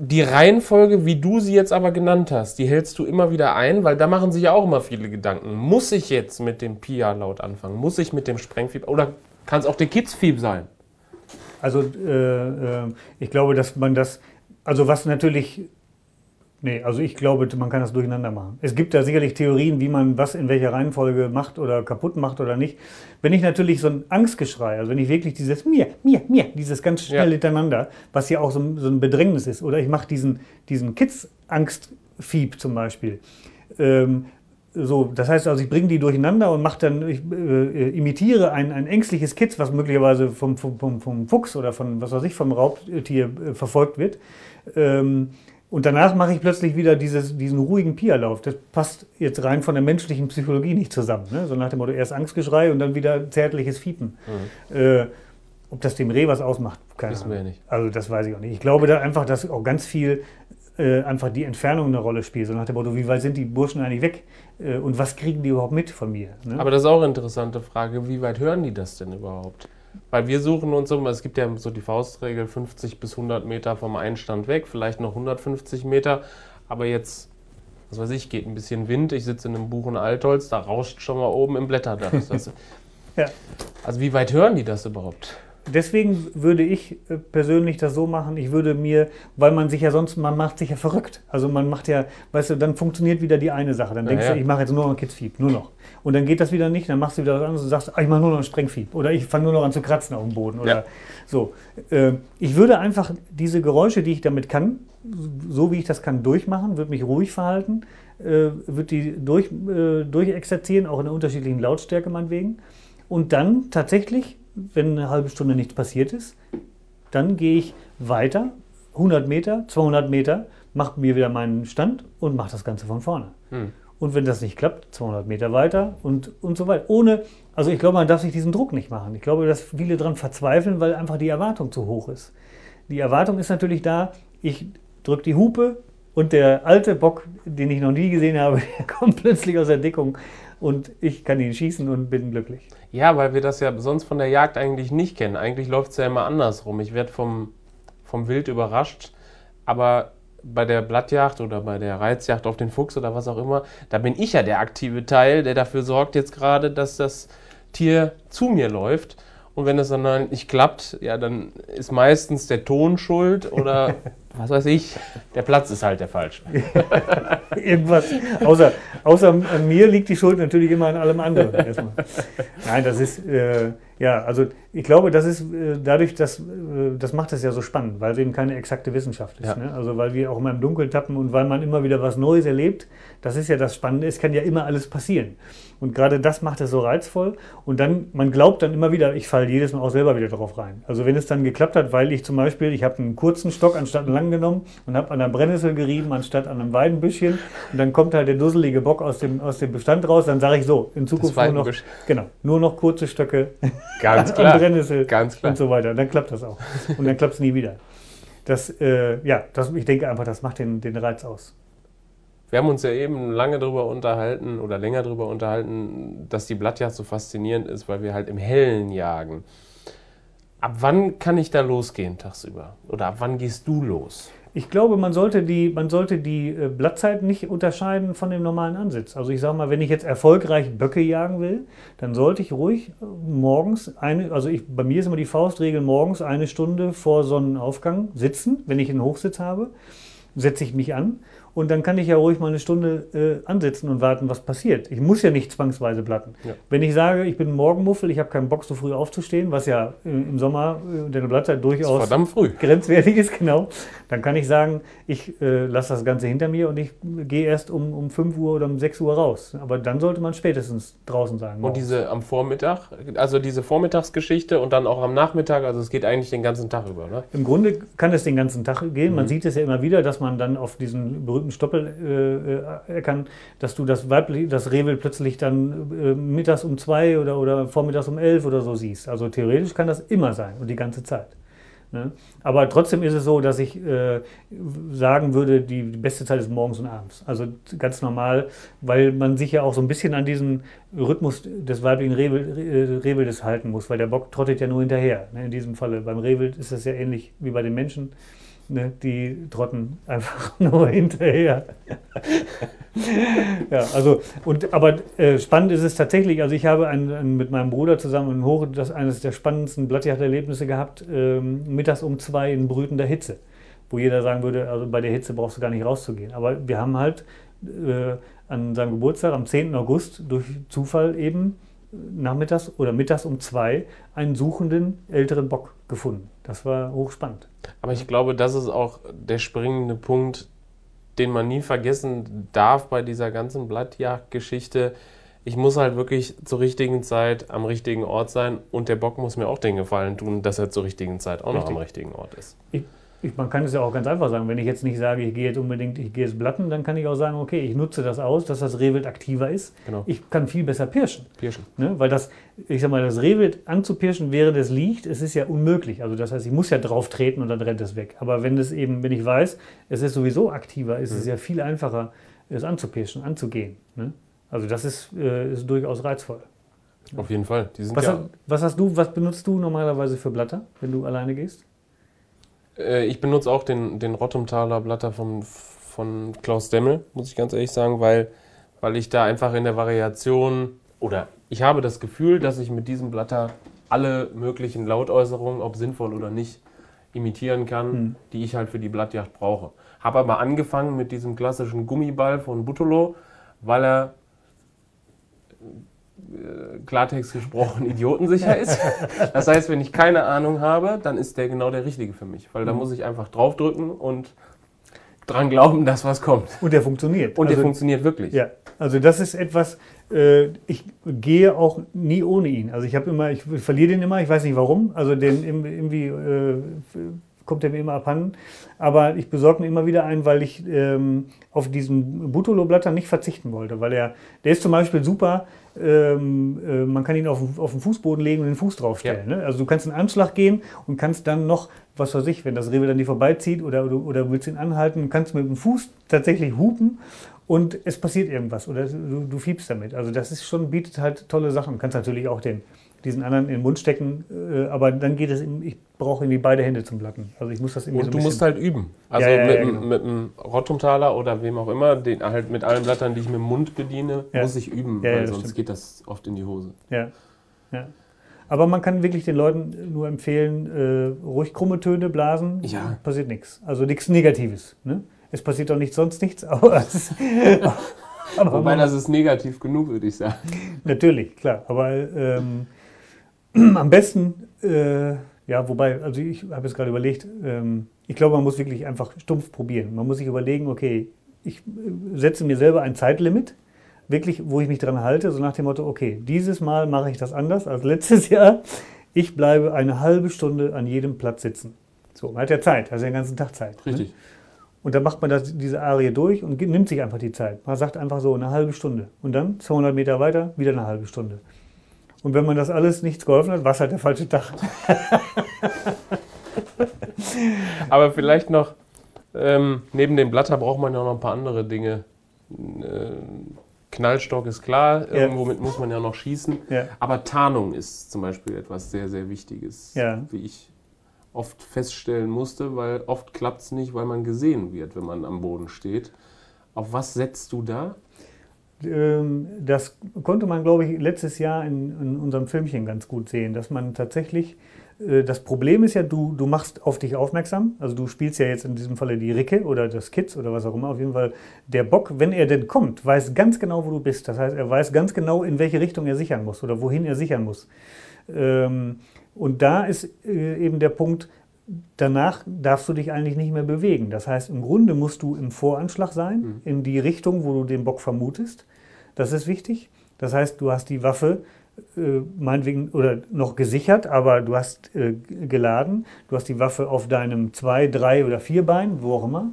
Die Reihenfolge, wie du sie jetzt aber genannt hast, die hältst du immer wieder ein, weil da machen sich ja auch immer viele Gedanken. Muss ich jetzt mit dem Pia-Laut anfangen? Muss ich mit dem Sprengfieb? Oder kann es auch der Kidsfieb sein? also äh, äh, ich glaube, dass man das, also was natürlich, nee, also ich glaube, man kann das durcheinander machen. Es gibt da sicherlich Theorien, wie man was in welcher Reihenfolge macht oder kaputt macht oder nicht. Wenn ich natürlich so ein Angstgeschrei, also wenn ich wirklich dieses mir, mir, mir, dieses ganz schnell Ja. hintereinander, was ja auch so, ein- so ein Bedrängnis ist, oder ich mache diesen, diesen Kids-Angstfieb zum Beispiel. Ähm, so, das heißt also, ich bringe die durcheinander und mache dann, ich äh, imitiere ein, ein ängstliches Kitz, was möglicherweise vom, vom, vom, vom Fuchs oder von was weiß ich, vom Raubtier äh, verfolgt wird. Ähm, und danach mache ich plötzlich wieder dieses, diesen ruhigen Pia-Lauf. Das passt jetzt rein von der menschlichen Psychologie nicht zusammen. Ne? So nach dem Motto, erst Angstgeschrei und dann wieder zärtliches Fiepen. Äh, ob das dem Reh was ausmacht, keine Wissen Ahnung. wir ja nicht. Also das weiß ich auch nicht. Ich glaube da einfach, dass auch ganz viel äh, einfach die Entfernung eine Rolle spielt. So nach dem Motto, wie weit sind die Burschen eigentlich weg? Äh, und was kriegen die überhaupt mit von mir? Ne? Aber das ist auch eine interessante Frage. Wie weit hören die das denn überhaupt? Weil wir suchen uns so, es gibt ja so die Faustregel 50 bis 100 Meter vom Einstand weg, vielleicht noch 150 Meter. Aber jetzt, was weiß ich, geht ein bisschen Wind. Ich sitze in einem Buchen Altholz, da rauscht schon mal oben im Blätterdach. Ja. Also wie weit hören die das überhaupt? Deswegen würde ich äh, persönlich das so machen, ich würde mir, weil man sich ja sonst, man macht sich ja verrückt. Also man macht ja, weißt du, dann funktioniert wieder die eine Sache. Dann denkst ja. du, ich mache jetzt nur noch Kidsfieb, nur noch. Und dann geht das wieder nicht, dann machst du wieder was anderes und sagst, ah, ich mache nur noch ein Sprengfieb. Oder ich fange nur noch an zu kratzen auf dem Boden. Oder Ja. so. Äh, Ich würde einfach diese Geräusche, die ich damit kann, so wie ich das kann, durchmachen, würde mich ruhig verhalten, äh, würde die durch, äh, durchexerzieren, auch in einer unterschiedlichen Lautstärke meinetwegen. Und dann tatsächlich, wenn eine halbe Stunde nichts passiert ist, dann gehe ich weiter, 100 Meter, 200 Meter, mache mir wieder meinen Stand und mache das Ganze von vorne. Hm. Und wenn das nicht klappt, 200 Meter weiter und, und so weiter. Ohne, also ich glaube, man darf sich diesen Druck nicht machen. Ich glaube, dass viele daran verzweifeln, weil einfach die Erwartung zu hoch ist. Die Erwartung ist natürlich da, ich drücke die Hupe und der alte Bock, den ich noch nie gesehen habe, der kommt plötzlich aus der Deckung und ich kann ihn schießen und bin glücklich. Ja, weil wir das ja sonst von der Jagd eigentlich nicht kennen. Eigentlich läuft es ja immer andersrum. Ich werde vom, vom Wild überrascht, aber bei der Blattjagd oder bei der Reizjagd auf den Fuchs oder was auch immer, da bin ich ja der aktive Teil, der dafür sorgt jetzt gerade, dass das Tier zu mir läuft. Und wenn es dann halt nicht klappt, ja, dann ist meistens der Ton schuld oder was weiß ich, der Platz ist halt der falsche. Irgendwas. Außer, außer an mir liegt die Schuld natürlich immer an allem anderen. Erstmal. Nein, das ist, äh, ja, also ich glaube, das ist äh, dadurch, dass, äh, das macht es ja so spannend, weil es eben keine exakte Wissenschaft ist. Ja. Ne? Also weil wir auch immer im Dunkeln tappen und weil man immer wieder was Neues erlebt. Das ist ja das Spannende. Es kann ja immer alles passieren. Und gerade das macht es so reizvoll. Und dann, man glaubt dann immer wieder, ich falle jedes Mal auch selber wieder drauf rein. Also wenn es dann geklappt hat, weil ich zum Beispiel, ich habe einen kurzen Stock anstatt einen langen genommen und habe an der Brennnessel gerieben anstatt an einem Weidenbüschchen. Und dann kommt halt der dusselige Bock aus dem, aus dem Bestand raus. Dann sage ich so, in Zukunft nur noch, genau, nur noch kurze Stöcke Ganz an klar. Brennnessel Ganz klar. und so weiter. Dann klappt das auch. Und dann klappt es nie wieder. Das, äh, ja, das, ich denke einfach, das macht den, den Reiz aus. Wir haben uns ja eben lange darüber unterhalten oder länger darüber unterhalten, dass die Blattjagd so faszinierend ist, weil wir halt im Hellen jagen. Ab wann kann ich da losgehen tagsüber? Oder ab wann gehst du los? Ich glaube, man sollte die, man sollte die äh, Blattzeit nicht unterscheiden von dem normalen Ansitz. Also ich sage mal, wenn ich jetzt erfolgreich Böcke jagen will, dann sollte ich ruhig äh, morgens eine, also ich, bei mir ist immer die Faustregel morgens eine Stunde vor Sonnenaufgang sitzen, wenn ich einen Hochsitz habe, setze ich mich an und dann kann ich ja ruhig mal eine Stunde äh, ansitzen und warten, was passiert. Ich muss ja nicht zwangsweise blatten. Ja. Wenn ich sage, ich bin Morgenmuffel, ich habe keinen Bock, so früh aufzustehen, was ja äh, im Sommer äh, der Blattzeit durchaus verdammt früh. grenzwertig ist, genau, dann kann ich sagen, ich äh, lasse das Ganze hinter mir und ich gehe erst um, um 5 Uhr oder um 6 Uhr raus. Aber dann sollte man spätestens draußen sein. Und diese am Vormittag, also diese Vormittagsgeschichte und dann auch am Nachmittag, also es geht eigentlich den ganzen Tag über, ne? Im Grunde kann es den ganzen Tag gehen. Man Mhm. sieht es ja immer wieder, dass man dann auf diesen berühmten Stoppel äh, äh, kann, dass du das weibliche, das Rehwild plötzlich dann äh, mittags um zwei oder, oder vormittags um elf oder so siehst. Also theoretisch kann das immer sein und die ganze Zeit. Ne? Aber trotzdem ist es so, dass ich äh, sagen würde, die, die beste Zeit ist morgens und abends. Also ganz normal, weil man sich ja auch so ein bisschen an diesen Rhythmus des weiblichen Rehwild, Rehwildes halten muss, weil der Bock trottet ja nur hinterher. Ne? In diesem Falle. Beim Rehwild ist das ja ähnlich wie bei den Menschen. Ne, die trotten einfach nur hinterher. ja, also, und, aber äh, spannend ist es tatsächlich, also ich habe ein, ein, mit meinem Bruder zusammen in Hoch das eines der spannendsten Blattjagderlebnisse gehabt, ähm, mittags um zwei in brütender Hitze, wo jeder sagen würde, also bei der Hitze brauchst du gar nicht rauszugehen. Aber wir haben halt äh, an seinem Geburtstag am 10. August durch Zufall eben nachmittags oder mittags um zwei einen suchenden älteren Bock gefunden. Das war hochspannend. Aber ich glaube, das ist auch der springende Punkt, den man nie vergessen darf bei dieser ganzen Blattjagdgeschichte. Ich muss halt wirklich zur richtigen Zeit am richtigen Ort sein und der Bock muss mir auch den Gefallen tun, dass er zur richtigen Zeit auch Richtig. noch am richtigen Ort ist. Ich ich, man kann es ja auch ganz einfach sagen. Wenn ich jetzt nicht sage, ich gehe jetzt unbedingt, ich gehe jetzt blatten, dann kann ich auch sagen, okay, ich nutze das aus, dass das Rehwild aktiver ist. Genau. Ich kann viel besser pirschen. Pirschen. Ne? Weil das, ich sag mal, das Rehwild anzupirschen, während es liegt, es ist ja unmöglich. Also das heißt, ich muss ja drauf treten und dann rennt es weg. Aber wenn es eben, wenn ich weiß, es ist sowieso aktiver, ist mhm. es ja viel einfacher, es anzupirschen, anzugehen. Ne? Also das ist, äh, ist durchaus reizvoll. Auf jeden Fall. was, ja was hast du, was benutzt du normalerweise für Blatter, wenn du alleine gehst? Äh, ich benutze auch den, den Rottumtaler Blatter vom, von Klaus Demmel, muss ich ganz ehrlich sagen, weil, weil ich da einfach in der Variation oder ich habe das Gefühl, dass ich mit diesem Blatter alle möglichen Lautäußerungen, ob sinnvoll oder nicht, imitieren kann, hm. die ich halt für die Blattjacht brauche. Habe aber angefangen mit diesem klassischen Gummiball von Butolo, weil er Klartext gesprochen idiotensicher ist. Das heißt, wenn ich keine Ahnung habe, dann ist der genau der richtige für mich, weil da mhm. muss ich einfach draufdrücken und dran glauben, dass was kommt. Und der funktioniert. Und also, der funktioniert wirklich. Ja, also das ist etwas, äh, ich gehe auch nie ohne ihn. Also ich habe immer, ich verliere den immer, ich weiß nicht warum. Also den irgendwie äh, kommt er mir immer abhanden. Aber ich besorge mir immer wieder einen, weil ich ähm, auf diesen Butolo-Blatter nicht verzichten wollte. Weil er, der ist zum Beispiel super, ähm, äh, man kann ihn auf, auf den Fußboden legen und den Fuß draufstellen. Ja. Ne? Also du kannst einen Anschlag gehen und kannst dann noch, was weiß ich, wenn das Rewe dann die vorbeizieht oder, oder, oder willst ihn anhalten, kannst mit dem Fuß tatsächlich hupen und es passiert irgendwas oder du, du fiebst damit. Also das ist schon, bietet halt tolle Sachen. Du kannst natürlich auch den diesen anderen in den Mund stecken, äh, aber dann geht es, ich brauche irgendwie beide Hände zum Blatten. Also ich muss das irgendwie Und so du musst halt üben. Also ja, ja, mit, ja, genau. mit einem Rottumtaler oder wem auch immer, den, halt mit allen Blattern, die ich mit dem Mund bediene, muss ich üben, weil sonst stimmt. geht das oft in die Hose. Ja, ja. Aber man kann wirklich den Leuten nur empfehlen, äh, ruhig krumme Töne blasen, ja. passiert nichts. Also nichts Negatives. Ne? Es passiert doch nicht sonst nichts, aber aber Wobei das ist negativ genug, würde ich sagen. Natürlich, klar. Aber ähm, am besten, äh, ja, wobei, also ich habe jetzt gerade überlegt, ähm, ich glaube, man muss wirklich einfach stumpf probieren. Man muss sich überlegen, okay, ich äh, setze mir selber ein Zeitlimit, wirklich, wo ich mich dran halte, so nach dem Motto, okay, dieses Mal mache ich das anders als letztes Jahr. Ich bleibe eine halbe Stunde an jedem Platz sitzen. So, man hat ja Zeit, also den ganzen Tag Zeit. Ne? Richtig. Ne? Und dann macht man das, diese Arie durch und nimmt sich einfach die Zeit. Man sagt einfach so eine halbe Stunde. Und dann 200 Meter weiter wieder eine halbe Stunde. Und wenn man das alles nichts geholfen hat, war es halt der falsche Tag. Aber vielleicht noch, ähm, neben dem Blatter braucht man ja noch ein paar andere Dinge. Äh, Knallstock ist klar, ja. womit muss man ja noch schießen. Ja. Aber Tarnung ist zum Beispiel etwas sehr, sehr Wichtiges, ja. wie ich oft feststellen musste, weil oft klappt es nicht, weil man gesehen wird, wenn man am Boden steht. Auf was setzt du da? Ähm, das konnte man, glaube ich, letztes Jahr in, in, unserem Filmchen ganz gut sehen, dass man tatsächlich, äh, das Problem ist ja, du, du machst auf dich aufmerksam, also du spielst ja jetzt in diesem Falle die Ricke oder das Kids oder was auch immer, auf jeden Fall der Bock, wenn er denn kommt, weiß ganz genau, wo du bist. Das heißt, er weiß ganz genau, in welche Richtung er sichern muss oder wohin er sichern muss. Ähm, und da ist äh, eben der Punkt, danach darfst du dich eigentlich nicht mehr bewegen. Das heißt, im Grunde musst du im Voranschlag sein, mhm. in die Richtung, wo du den Bock vermutest. Das ist wichtig. Das heißt, du hast die Waffe äh, meinetwegen oder noch gesichert, aber du hast äh, geladen. Du hast die Waffe auf deinem zwei, drei oder vier Bein, wo auch immer,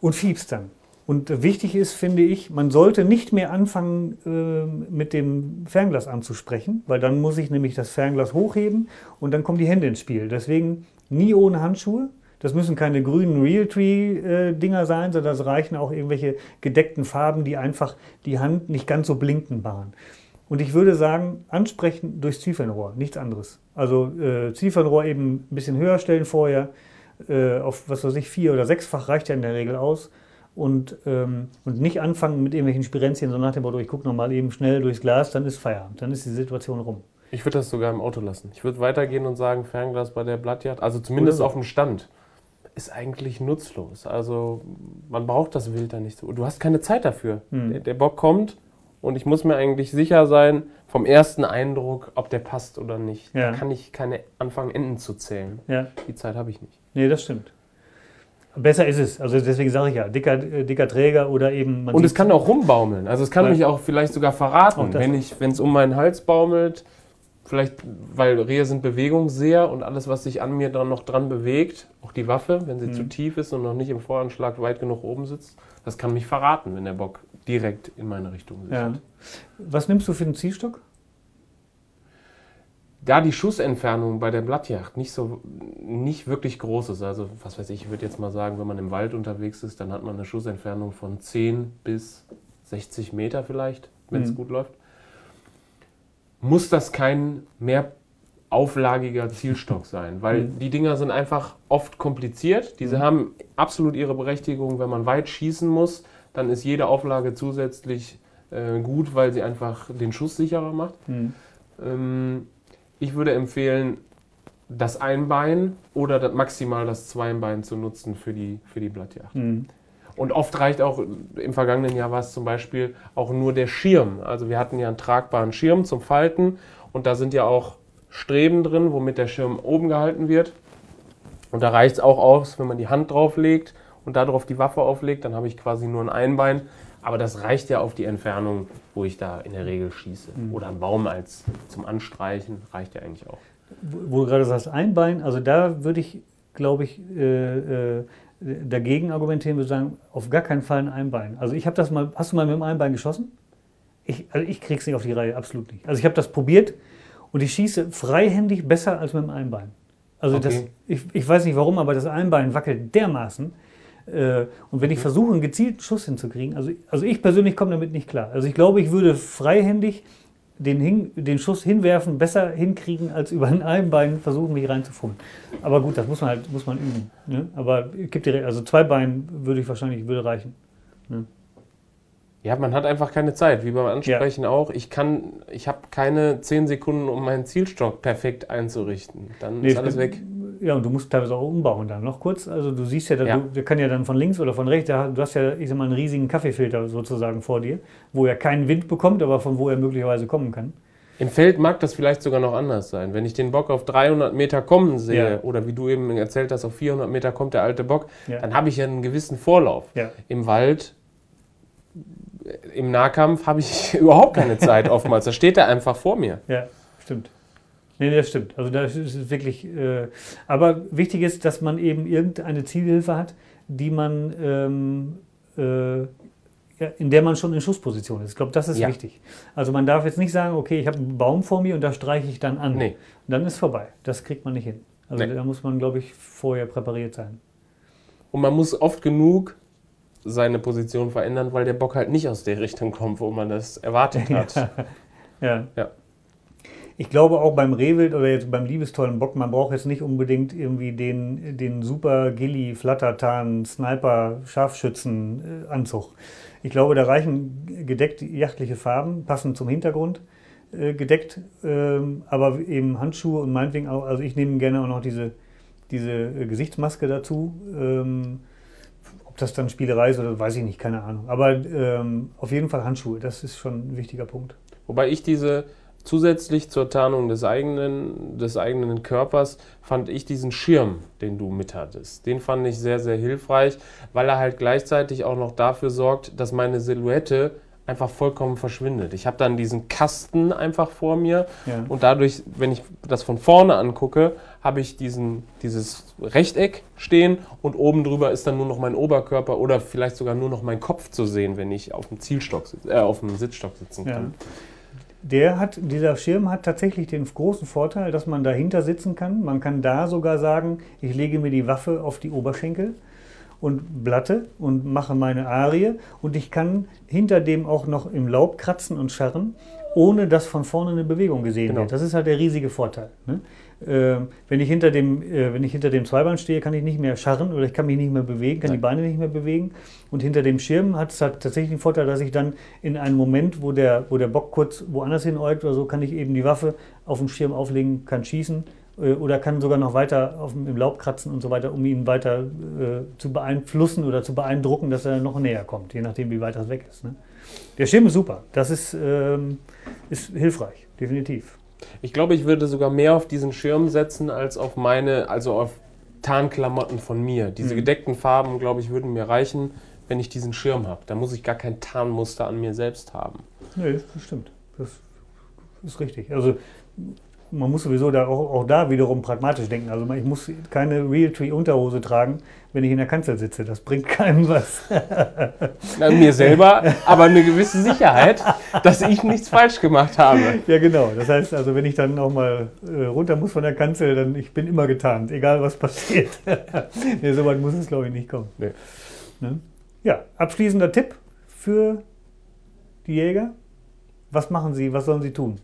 und fiebst dann. Und wichtig ist, finde ich, man sollte nicht mehr anfangen, äh, mit dem Fernglas anzusprechen, weil dann muss ich nämlich das Fernglas hochheben und dann kommen die Hände ins Spiel. Deswegen nie ohne Handschuhe. Das müssen keine grünen Realtree-Dinger sein, sondern das reichen auch irgendwelche gedeckten Farben, die einfach die Hand nicht ganz so blinkend machen. Und ich würde sagen, ansprechen durch Zielfernrohr, nichts anderes. Also äh, Zielfernrohr eben ein bisschen höher stellen vorher, äh, auf was weiß ich, vier- oder sechsfach reicht ja in der Regel aus und, ähm, und nicht anfangen mit irgendwelchen Spirenzien, sondern nach dem Motto, ich gucke nochmal eben schnell durchs Glas, dann ist Feierabend, dann ist die Situation rum. Ich würde das sogar im Auto lassen. Ich würde weitergehen und sagen, Fernglas bei der Blattjagd, also zumindest so. auf dem Stand, ist eigentlich nutzlos. Also man braucht das Wild da nicht so. Du hast keine Zeit dafür. Hm. Der, der Bock kommt und ich muss mir eigentlich sicher sein, vom ersten Eindruck, ob der passt oder nicht. Ja. Da kann ich keine anfangen, Enden zu zählen. Ja. Die Zeit habe ich nicht. Nee, das stimmt. Besser ist es. Also deswegen sage ich ja, dicker, dicker Träger oder eben. und es kann auch rumbaumeln. Also es kann mich auch vielleicht sogar verraten, wenn es um meinen Hals baumelt. Vielleicht, weil Rehe sind Bewegungsseher und alles, was sich an mir dann noch dran bewegt, auch die Waffe, wenn sie mhm. zu tief ist und noch nicht im Voranschlag weit genug oben sitzt, das kann mich verraten, wenn der Bock direkt in meine Richtung sitzt. Ja. Was nimmst du für einen Zielstock? da die Schussentfernung bei der Blattjacht nicht so nicht wirklich groß ist, also was weiß ich, ich würde jetzt mal sagen, wenn man im Wald unterwegs ist, dann hat man eine Schussentfernung von 10 bis 60 Meter vielleicht, wenn es mhm. gut läuft, muss das kein mehr auflagiger Zielstock sein, weil mhm. die Dinger sind einfach oft kompliziert. Diese mhm. haben absolut ihre Berechtigung, wenn man weit schießen muss, dann ist jede Auflage zusätzlich äh, gut, weil sie einfach den Schuss sicherer macht. Mhm. Ähm, ich würde empfehlen, das Einbein oder das, maximal das Zweibein zu nutzen für die, für die Blattjacht. Und oft reicht auch, im vergangenen Jahr war es zum Beispiel auch nur der Schirm. Also wir hatten ja einen tragbaren Schirm zum Falten und da sind ja auch Streben drin, womit der Schirm oben gehalten wird. Und da reicht es auch aus, wenn man die Hand drauflegt und darauf die Waffe auflegt, dann habe ich quasi nur ein Einbein. Aber das reicht ja auf die Entfernung, wo ich da in der Regel schieße. Mhm. Oder ein Baum als zum Anstreichen reicht ja eigentlich auch. Wo, du gerade sagst, ein Bein, also da würde ich, glaube ich, äh, äh, dagegen argumentieren, würde sagen, auf gar keinen Fall ein Einbein. Also ich habe das mal, hast du mal mit dem Einbein geschossen? Ich, also ich krieg's nicht auf die Reihe, absolut nicht. Also ich habe das probiert und ich schieße freihändig besser als mit dem Einbein. Also okay. das, ich, ich weiß nicht warum, aber das Einbein wackelt dermaßen. Äh, und wenn ich versuche, einen gezielten Schuss hinzukriegen, also, also ich persönlich komme damit nicht klar. Also ich glaube, ich würde freihändig den, hin, den Schuss hinwerfen besser hinkriegen, als über ein Einbein versuchen, mich reinzufummeln. Aber gut, das muss man halt muss man üben. Ne? Aber gibt dir, also zwei Beinen würde ich wahrscheinlich würde reichen. Ne? Ja, man hat einfach keine Zeit, wie beim Ansprechen ja. auch. Ich kann, ich habe keine zehn Sekunden, um meinen Zielstock perfekt einzurichten. Dann nee, ist alles weg. Ja, und du musst teilweise auch umbauen dann noch kurz. Also du siehst ja, ja. Du, der kann ja dann von links oder von rechts, du hast ja, ich sag mal, einen riesigen Kaffeefilter sozusagen vor dir, wo er keinen Wind bekommt, aber von wo er möglicherweise kommen kann. Im Feld mag das vielleicht sogar noch anders sein. Wenn ich den Bock auf 300 Meter kommen sehe, ja. oder wie du eben erzählt hast, auf 400 Meter kommt der alte Bock, ja. dann habe ich ja einen gewissen Vorlauf. Im Wald, im Nahkampf habe ich überhaupt keine Zeit oftmals. Da steht er einfach vor mir. Ja, stimmt. Nee, das stimmt. Also das ist wirklich. Äh, aber wichtig ist, dass man eben irgendeine Zielhilfe hat, die man, ähm, äh, ja, in der man schon in Schussposition ist. Ich glaube, das ist ja. wichtig. Also man darf jetzt nicht sagen, okay, ich habe einen Baum vor mir und da streiche ich dann an. Nee. Dann ist vorbei. Das kriegt man nicht hin. Also nee. da muss man, glaube ich, vorher präpariert sein. Und man muss oft genug seine Position verändern, weil der Bock halt nicht aus der Richtung kommt, wo man das erwartet hat. ja. ja ich glaube auch beim Rehwild oder jetzt beim liebestollen Bock, man braucht jetzt nicht unbedingt irgendwie den, den super Gilly, Flattertan, Sniper, Scharfschützen-Anzug. Ich glaube, da reichen gedeckt jachtliche Farben, passend zum Hintergrund äh, gedeckt, ähm, aber eben Handschuhe und meinetwegen auch, also ich nehme gerne auch noch diese, diese äh, Gesichtsmaske dazu. Ähm, ob das dann Spielerei ist oder weiß ich nicht, keine Ahnung. Aber ähm, auf jeden Fall Handschuhe, das ist schon ein wichtiger Punkt. Wobei ich diese Zusätzlich zur Tarnung des eigenen, des eigenen Körpers fand ich diesen Schirm, den du mit hattest. Den fand ich sehr, sehr hilfreich, weil er halt gleichzeitig auch noch dafür sorgt, dass meine Silhouette einfach vollkommen verschwindet. Ich habe dann diesen Kasten einfach vor mir Ja. und dadurch, wenn ich das von vorne angucke, habe ich diesen, dieses Rechteck stehen und oben drüber ist dann nur noch mein Oberkörper oder vielleicht sogar nur noch mein Kopf zu sehen, wenn ich auf dem Zielstock, äh, auf dem Sitzstock sitzen Ja. Der hat, dieser Schirm hat tatsächlich den großen Vorteil, dass man dahinter sitzen kann. Man kann da sogar sagen, ich lege mir die Waffe auf die Oberschenkel und blatte und mache meine Arie und ich kann hinter dem auch noch im Laub kratzen und scharren, ohne dass von vorne eine Bewegung gesehen Genau. wird. Das ist halt der riesige Vorteil. Ne? Ähm, wenn, ich hinter dem, äh, wenn ich hinter dem Zweibein stehe, kann ich nicht mehr scharren oder ich kann mich nicht mehr bewegen, kann die Nein. Beine nicht mehr bewegen. Und hinter dem Schirm hat es halt tatsächlich den Vorteil, dass ich dann in einem Moment, wo der, wo der Bock kurz woanders hinäugt oder so, kann ich eben die Waffe auf dem Schirm auflegen, kann schießen äh, oder kann sogar noch weiter auf im Laub kratzen und so weiter, um ihn weiter äh, zu beeinflussen oder zu beeindrucken, dass er noch näher kommt, je nachdem, wie weit das weg ist. Ne? Der Schirm ist super, das ist, ähm, ist hilfreich, definitiv. Ich glaube, ich würde sogar mehr auf diesen Schirm setzen als auf meine, also auf Tarnklamotten von mir. Diese Mhm. gedeckten Farben, glaube ich, würden mir reichen, wenn ich diesen Schirm habe. Da muss ich gar kein Tarnmuster an mir selbst haben. Nee, das stimmt. Das ist richtig. Also man muss sowieso da auch, auch da wiederum pragmatisch denken. Also ich muss keine Realtree-Unterhose tragen, wenn ich in der Kanzel sitze. Das bringt keinem was. Na, mir selber, aber eine gewisse Sicherheit, dass ich nichts falsch gemacht habe. ja, genau. Das heißt also, wenn ich dann noch mal äh, runter muss von der Kanzel, dann ich bin immer getarnt, egal was passiert. nee, so weit muss es, glaube ich, nicht kommen. Nee. Ne? Ja, abschließender Tipp für die Jäger. Was machen sie, was sollen sie tun?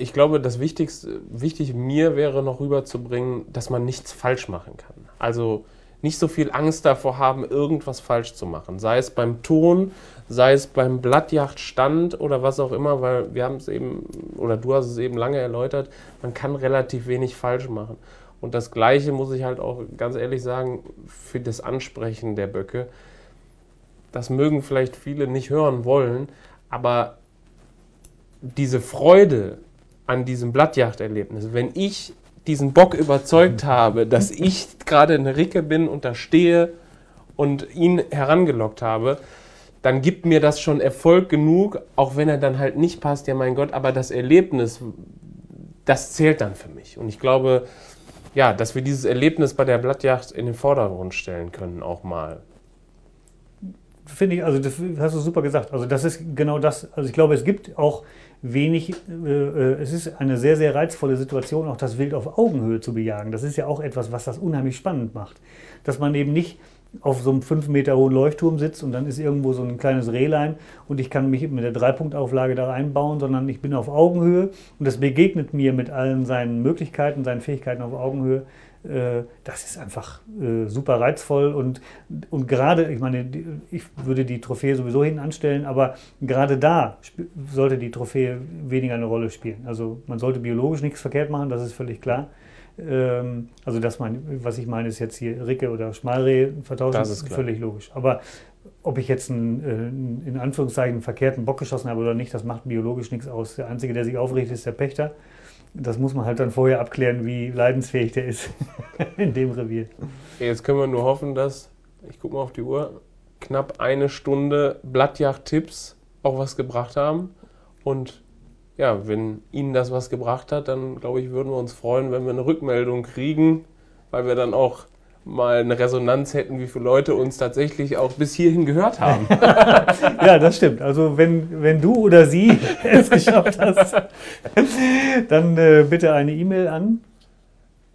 Ich glaube, das Wichtigste, wichtig mir wäre noch rüberzubringen, dass man nichts falsch machen kann. Also nicht so viel Angst davor haben, irgendwas falsch zu machen. Sei es beim Ton, sei es beim Blattjachtstand oder was auch immer, weil wir haben es eben, oder du hast es eben lange erläutert, man kann relativ wenig falsch machen. Und das Gleiche muss ich halt auch ganz ehrlich sagen, für das Ansprechen der Böcke. Das mögen vielleicht viele nicht hören wollen, aber diese Freude an diesem Blattjachterlebnis, wenn ich diesen Bock überzeugt habe, dass ich gerade eine Ricke bin und da stehe und ihn herangelockt habe, dann gibt mir das schon Erfolg genug, auch wenn er dann halt nicht passt, ja mein Gott, aber das Erlebnis, das zählt dann für mich. Und ich glaube, ja, dass wir dieses Erlebnis bei der Blattjacht in den Vordergrund stellen können, auch mal. Finde ich, also das hast du super gesagt. Also das ist genau das. Also ich glaube, es gibt auch wenig, äh, äh, es ist eine sehr, sehr reizvolle Situation, auch das Wild auf Augenhöhe zu bejagen. Das ist ja auch etwas, was das unheimlich spannend macht. Dass man eben nicht auf so einem fünf Meter hohen Leuchtturm sitzt und dann ist irgendwo so ein kleines Rehlein und ich kann mich mit der Dreipunktauflage da einbauen, sondern ich bin auf Augenhöhe und das begegnet mir mit allen seinen Möglichkeiten, seinen Fähigkeiten auf Augenhöhe. Äh, Das ist einfach äh, super reizvoll und, und gerade, ich meine, ich würde die Trophäe sowieso hinten anstellen, aber gerade da sollte die Trophäe weniger eine Rolle spielen. Also man sollte biologisch nichts verkehrt machen, das ist völlig klar. Ähm, Also dass man, was ich meine, ist jetzt hier Ricke oder Schmalreh vertauschen, Das ist klar. völlig logisch. Aber ob ich jetzt einen, äh, einen, in Anführungszeichen einen verkehrten Bock geschossen habe oder nicht, das macht biologisch nichts aus. Der Einzige, der sich aufregt, ist der Pächter. Das muss man halt dann vorher abklären, wie leidensfähig der ist in dem Revier. Jetzt können wir nur hoffen, dass, ich gucke mal auf die Uhr, knapp eine Stunde Blattjacht-Tipps auch was gebracht haben. Und ja, wenn Ihnen das was gebracht hat, dann glaube ich, würden wir uns freuen, wenn wir eine Rückmeldung kriegen, weil wir dann auch mal eine Resonanz hätten, wie viele Leute uns tatsächlich auch bis hierhin gehört haben. Ja, das stimmt. Also wenn, wenn du oder sie es geschafft hast, dann äh, bitte eine E-Mail an.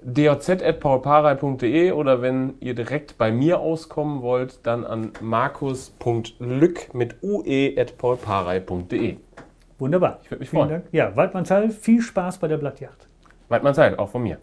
doz.paulparei.de oder wenn ihr direkt bei mir auskommen wollt, dann an markus.lück mit ue.paulparei.de. Wunderbar. Ich würde mich Vielen freuen. Dank. Ja, Waldmannsthal, viel Spaß bei der Blattjacht. Weidmann Zeit, auch von mir.